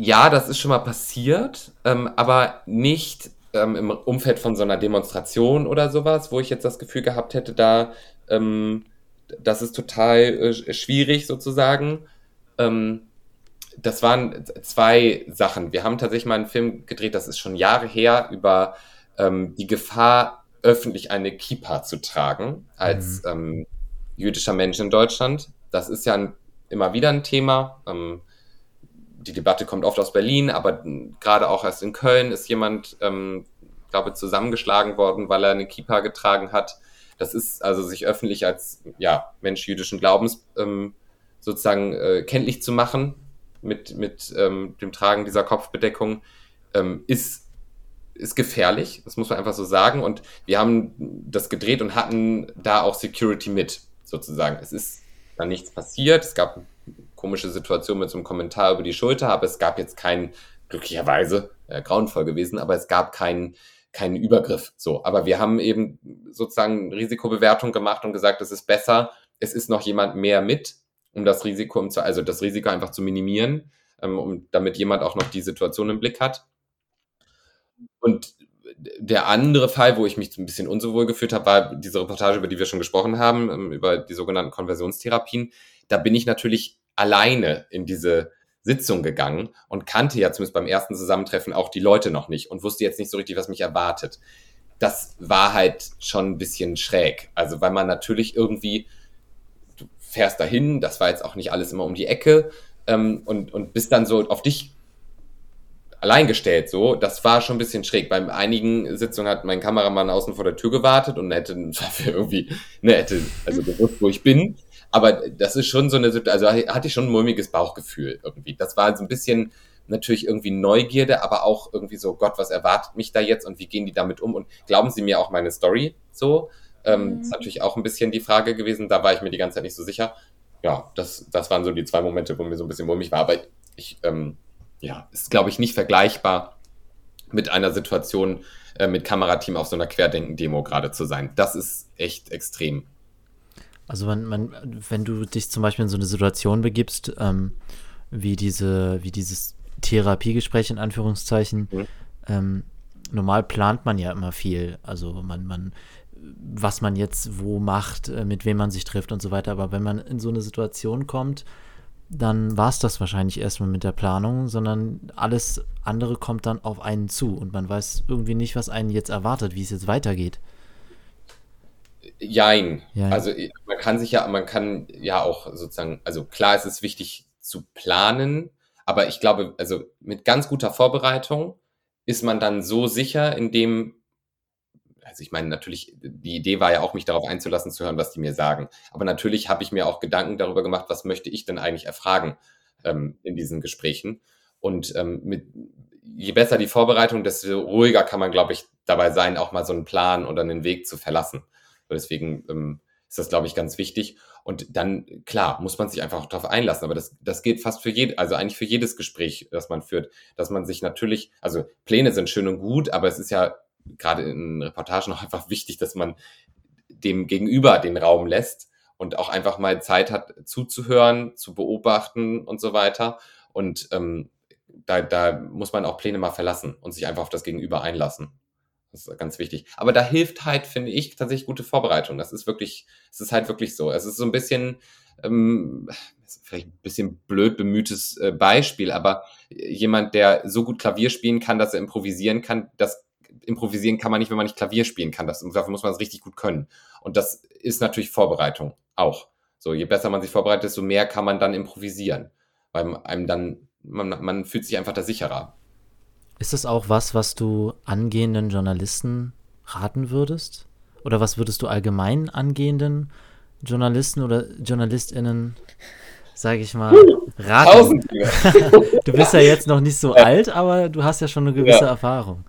Ja, das ist schon mal passiert, ähm, aber nicht ähm, im Umfeld von so einer Demonstration oder sowas, wo ich jetzt das Gefühl gehabt hätte, da, ähm, das ist total äh, schwierig sozusagen. Ähm, das waren zwei Sachen. Wir haben tatsächlich mal einen Film gedreht, das ist schon Jahre her, über ähm, die Gefahr, öffentlich eine Kippa zu tragen als mhm. Ähm, jüdischer Mensch in Deutschland. Das ist ja ein, immer wieder ein Thema. Die Debatte kommt oft aus Berlin, aber gerade auch erst in Köln ist jemand, ähm, glaube zusammengeschlagen worden, weil er eine Kippa getragen hat. Das ist also sich öffentlich als ja, Mensch jüdischen Glaubens ähm, sozusagen äh, kenntlich zu machen mit, mit ähm, dem Tragen dieser Kopfbedeckung, ähm, ist, ist gefährlich. Das muss man einfach so sagen. Und wir haben das gedreht und hatten da auch Security mit, sozusagen. Es ist dann nichts passiert. Es gab komische Situation mit so einem Kommentar über die Schulter, aber es gab jetzt keinen, glücklicherweise, äh, grauenvoll gewesen, aber es gab keinen keinen Übergriff. So, aber wir haben eben sozusagen Risikobewertung gemacht und gesagt, es ist besser, es ist noch jemand mehr mit, um das Risiko, also das Risiko einfach zu minimieren, ähm, um, damit jemand auch noch die Situation im Blick hat. Und der andere Fall, wo ich mich ein bisschen unsowohl gefühlt habe, war diese Reportage, über die wir schon gesprochen haben, ähm, über die sogenannten Konversionstherapien. Da bin ich natürlich alleine in diese Sitzung gegangen und kannte ja zumindest beim ersten Zusammentreffen auch die Leute noch nicht und wusste jetzt nicht so richtig, was mich erwartet. Das war halt schon ein bisschen schräg. Also, weil man natürlich irgendwie, du fährst dahin, das war jetzt auch nicht alles immer um die Ecke ähm, und, und bist dann so auf dich allein gestellt, so. Das war schon ein bisschen schräg. Bei einigen Sitzungen hat mein Kameramann außen vor der Tür gewartet und hätte irgendwie, ne, hätte also gewusst, wo ich bin. Aber das ist schon so eine, also hatte ich schon ein mulmiges Bauchgefühl irgendwie. Das war so ein bisschen natürlich irgendwie Neugierde, aber auch irgendwie so, Gott, was erwartet mich da jetzt und wie gehen die damit um? Und glauben Sie mir auch meine Story so? Ähm, mhm. Ist natürlich auch ein bisschen die Frage gewesen. Da war ich mir die ganze Zeit nicht so sicher. Ja, das, das waren so die zwei Momente, wo mir so ein bisschen mulmig war. Aber ich, ähm, ja, ist, glaube ich, nicht vergleichbar mit einer Situation äh, mit Kamerateam auf so einer Querdenken-Demo gerade zu sein. Das ist echt extrem. Also man, man, wenn du dich zum Beispiel in so eine Situation begibst, ähm, wie diese, wie dieses Therapiegespräch in Anführungszeichen, mhm. ähm, normal plant man ja immer viel. Also man, man, was man jetzt wo macht, äh, mit wem man sich trifft und so weiter. Aber wenn man in so eine Situation kommt, dann war es das wahrscheinlich erstmal mit der Planung, sondern alles andere kommt dann auf einen zu und man weiß irgendwie nicht, was einen jetzt erwartet, wie es jetzt weitergeht. Jein. Jein. Also man kann sich ja, man kann ja auch sozusagen, also klar ist es wichtig zu planen, aber ich glaube, also mit ganz guter Vorbereitung ist man dann so sicher in dem, also ich meine, natürlich, die Idee war ja auch, mich darauf einzulassen, zu hören, was die mir sagen. Aber natürlich habe ich mir auch Gedanken darüber gemacht, was möchte ich denn eigentlich erfragen ähm, in diesen Gesprächen. Und ähm, mit, je besser die Vorbereitung, desto ruhiger kann man, glaube ich, dabei sein, auch mal so einen Plan oder einen Weg zu verlassen. Deswegen ähm, ist das, glaube ich, ganz wichtig. Und dann, klar, muss man sich einfach darauf einlassen. Aber das, das geht fast für jed, also eigentlich für jedes Gespräch, das man führt, dass man sich natürlich, also Pläne sind schön und gut, aber es ist ja gerade in Reportagen auch einfach wichtig, dass man dem Gegenüber den Raum lässt und auch einfach mal Zeit hat zuzuhören, zu beobachten und so weiter. Und ähm, da, da muss man auch Pläne mal verlassen und sich einfach auf das Gegenüber einlassen. Das ist ganz wichtig. Aber da hilft halt, finde ich, tatsächlich gute Vorbereitung. Das ist wirklich, es ist halt wirklich so. Es ist so ein bisschen, ähm, vielleicht ein bisschen blöd bemühtes äh, Beispiel, aber jemand, der so gut Klavier spielen kann, dass er improvisieren kann, das improvisieren kann man nicht, wenn man nicht Klavier spielen kann. Das, dafür muss man es richtig gut können. Und das ist natürlich Vorbereitung auch. So, je besser man sich vorbereitet, desto mehr kann man dann improvisieren. Weil einem dann, man, man fühlt sich einfach da sicherer. Ist das auch was, was du angehenden Journalisten raten würdest? Oder was würdest du allgemein angehenden Journalisten oder JournalistInnen, sage ich mal, raten? du bist ja jetzt noch nicht so alt, aber du hast ja schon eine gewisse ja. Erfahrung.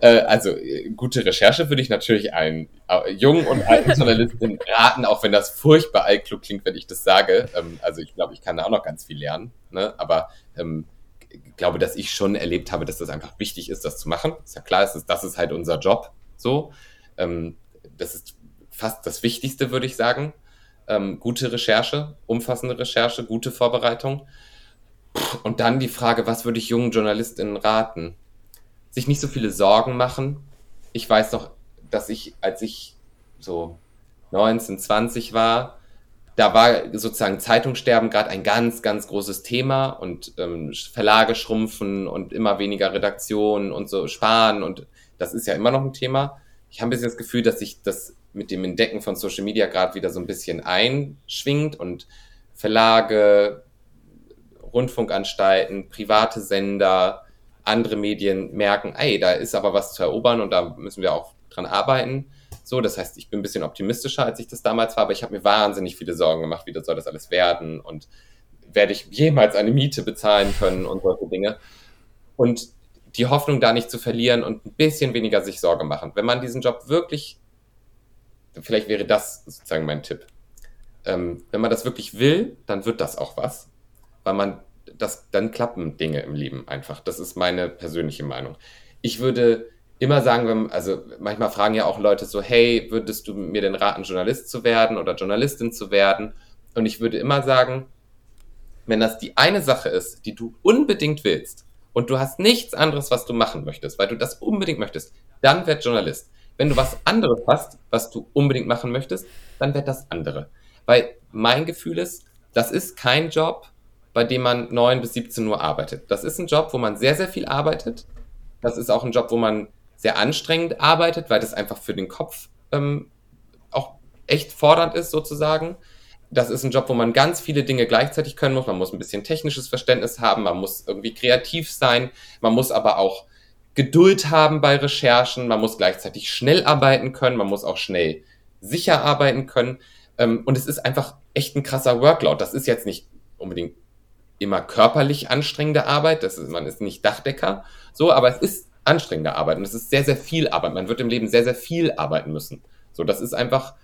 Äh, also gute Recherche würde ich natürlich allen äh, jungen und alten Journalisten raten, auch wenn das furchtbar altklug klingt, wenn ich das sage. Ähm, also ich glaube, ich kann da auch noch ganz viel lernen. Ne? Aber ähm, glaube, dass ich schon erlebt habe, dass das einfach wichtig ist, das zu machen. Ist ja klar, ist, das ist halt unser Job. So, ähm, das ist fast das Wichtigste, würde ich sagen. Ähm, gute Recherche, umfassende Recherche, gute Vorbereitung. Und dann die Frage, was würde ich jungen JournalistInnen raten? Sich nicht so viele Sorgen machen. Ich weiß noch, dass ich, als ich so 19, 20 war, da war sozusagen Zeitungssterben gerade ein ganz, ganz großes Thema und ähm, Verlage schrumpfen und immer weniger Redaktionen und so sparen und das ist ja immer noch ein Thema. Ich habe ein bisschen das Gefühl, dass sich das mit dem Entdecken von Social Media gerade wieder so ein bisschen einschwingt und Verlage, Rundfunkanstalten, private Sender, andere Medien merken, ey, da ist aber was zu erobern und da müssen wir auch dran arbeiten. So, das heißt, ich bin ein bisschen optimistischer, als ich das damals war, aber ich habe mir wahnsinnig viele Sorgen gemacht, wie das soll das alles werden und werde ich jemals eine Miete bezahlen können und solche Dinge. Und die Hoffnung da nicht zu verlieren und ein bisschen weniger sich Sorge machen. Wenn man diesen Job wirklich, vielleicht wäre das sozusagen mein Tipp. Ähm, wenn man das wirklich will, dann wird das auch was, weil man das, dann klappen Dinge im Leben einfach. Das ist meine persönliche Meinung. Ich würde immer sagen, wenn, also manchmal fragen ja auch Leute so, hey, würdest du mir denn raten, Journalist zu werden oder Journalistin zu werden? Und ich würde immer sagen, wenn das die eine Sache ist, die du unbedingt willst und du hast nichts anderes, was du machen möchtest, weil du das unbedingt möchtest, dann werd Journalist. Wenn du was anderes hast, was du unbedingt machen möchtest, dann werd das andere. Weil mein Gefühl ist, das ist kein Job, bei dem man 9 bis 17 Uhr arbeitet. Das ist ein Job, wo man sehr, sehr viel arbeitet. Das ist auch ein Job, wo man sehr anstrengend arbeitet, weil das einfach für den Kopf ähm, auch echt fordernd ist, sozusagen. Das ist ein Job, wo man ganz viele Dinge gleichzeitig können muss. Man muss ein bisschen technisches Verständnis haben, man muss irgendwie kreativ sein, man muss aber auch Geduld haben bei Recherchen, man muss gleichzeitig schnell arbeiten können, man muss auch schnell sicher arbeiten können. Ähm, und es ist einfach echt ein krasser Workload. Das ist jetzt nicht unbedingt immer körperlich anstrengende Arbeit. Das ist, man ist nicht Dachdecker, so, aber es ist anstrengende Arbeit und es ist sehr, sehr viel Arbeit. Man wird im Leben sehr, sehr viel arbeiten müssen. So, das ist einfach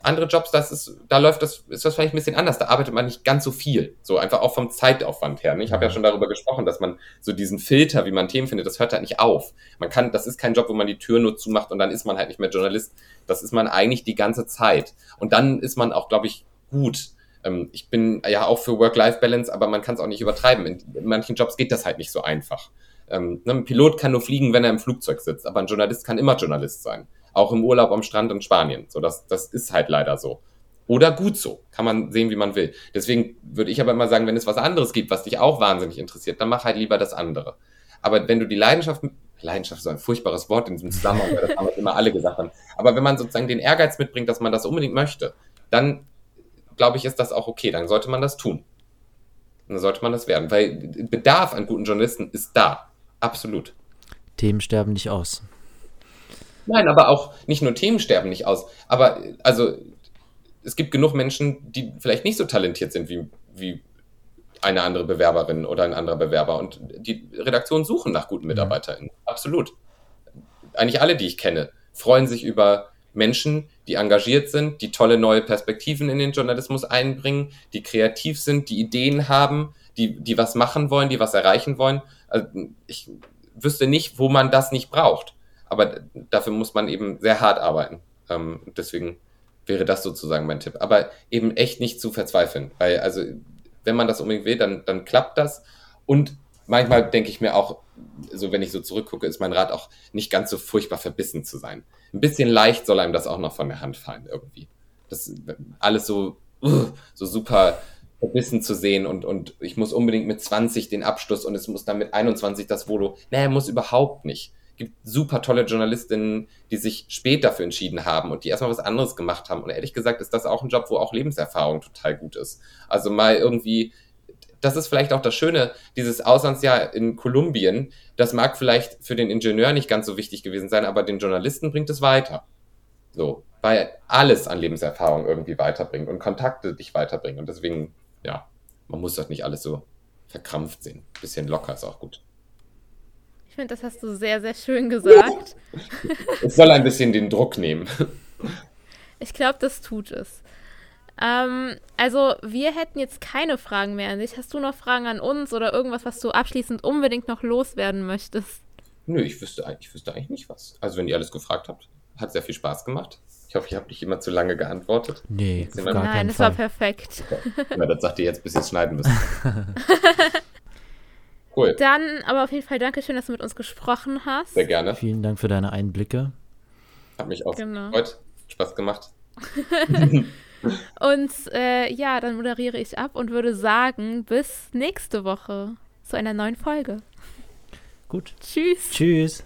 andere Jobs, das ist, da läuft das, ist das vielleicht ein bisschen anders. Da arbeitet man nicht ganz so viel. So einfach auch vom Zeitaufwand her. Ne? Ich habe ja schon darüber gesprochen, dass man so diesen Filter, wie man Themen findet, das hört halt nicht auf. Man kann, das ist kein Job, wo man die Tür nur zumacht und dann ist man halt nicht mehr Journalist. Das ist man eigentlich die ganze Zeit. Und dann ist man auch, glaube ich, gut. Ähm, ich bin ja auch für Work-Life-Balance, aber man kann es auch nicht übertreiben. In, in manchen Jobs geht das halt nicht so einfach. Ähm, ne, ein Pilot kann nur fliegen, wenn er im Flugzeug sitzt, aber ein Journalist kann immer Journalist sein. Auch im Urlaub am Strand in Spanien. So, das, das ist halt leider so. Oder gut so. Kann man sehen, wie man will. Deswegen würde ich aber immer sagen, wenn es was anderes gibt, was dich auch wahnsinnig interessiert, dann mach halt lieber das andere. Aber wenn du die Leidenschaft, Leidenschaft ist ein furchtbares Wort in diesem Zusammenhang, weil das haben immer alle gesagt haben. Aber wenn man sozusagen den Ehrgeiz mitbringt, dass man das unbedingt möchte, dann glaube ich, ist das auch okay. Dann sollte man das tun. Dann sollte man das werden. Weil Bedarf an guten Journalisten ist da. Absolut. Themen sterben nicht aus. Nein, aber auch nicht nur Themen sterben nicht aus. Aber also es gibt genug Menschen, die vielleicht nicht so talentiert sind wie, wie eine andere Bewerberin oder ein anderer Bewerber. Und die Redaktionen suchen nach guten MitarbeiterInnen. Absolut. Eigentlich alle, die ich kenne, freuen sich über Menschen, die engagiert sind, die tolle neue Perspektiven in den Journalismus einbringen, die kreativ sind, die Ideen haben, die, die was machen wollen, die was erreichen wollen. Also ich wüsste nicht, wo man das nicht braucht. Aber dafür muss man eben sehr hart arbeiten. Ähm, deswegen wäre das sozusagen mein Tipp. Aber eben echt nicht zu verzweifeln. Weil, also, wenn man das unbedingt will, dann, dann klappt das. Und manchmal denke ich mir auch, so wenn ich so zurückgucke, ist mein Rat auch nicht ganz so furchtbar verbissen zu sein. Ein bisschen leicht soll einem das auch noch von der Hand fallen irgendwie. Das alles so, uh, so super verbissen zu sehen und, und ich muss unbedingt mit 20 den Abschluss und es muss dann mit 21 das Volo. Nee, muss überhaupt nicht. Gibt super tolle Journalistinnen, die sich spät dafür entschieden haben und die erstmal was anderes gemacht haben. Und ehrlich gesagt ist das auch ein Job, wo auch Lebenserfahrung total gut ist. Also mal irgendwie das ist vielleicht auch das Schöne, dieses Auslandsjahr in Kolumbien, das mag vielleicht für den Ingenieur nicht ganz so wichtig gewesen sein, aber den Journalisten bringt es weiter. So, weil alles an Lebenserfahrung irgendwie weiterbringt und Kontakte dich weiterbringen. Und deswegen, ja, man muss das nicht alles so verkrampft sehen. Ein bisschen locker ist auch gut. Ich finde, das hast du sehr, sehr schön gesagt. es soll ein bisschen den Druck nehmen. Ich glaube, das tut es. Ähm, also, wir hätten jetzt keine Fragen mehr an dich. Hast du noch Fragen an uns oder irgendwas, was du abschließend unbedingt noch loswerden möchtest? Nö, ich wüsste, ich wüsste eigentlich nicht was. Also, wenn ihr alles gefragt habt, hat sehr viel Spaß gemacht. Ich hoffe, ich habe nicht immer zu lange geantwortet. Nee, gar Nein, das war perfekt. Ja, das sagt ihr jetzt, bis ihr es schneiden müsst. cool. Dann aber auf jeden Fall danke schön, dass du mit uns gesprochen hast. Sehr gerne. Vielen Dank für deine Einblicke. Hat mich auch genau. gefreut. Spaß gemacht. Und äh, ja, dann moderiere ich ab und würde sagen, bis nächste Woche zu einer neuen Folge. Gut. Tschüss. Tschüss.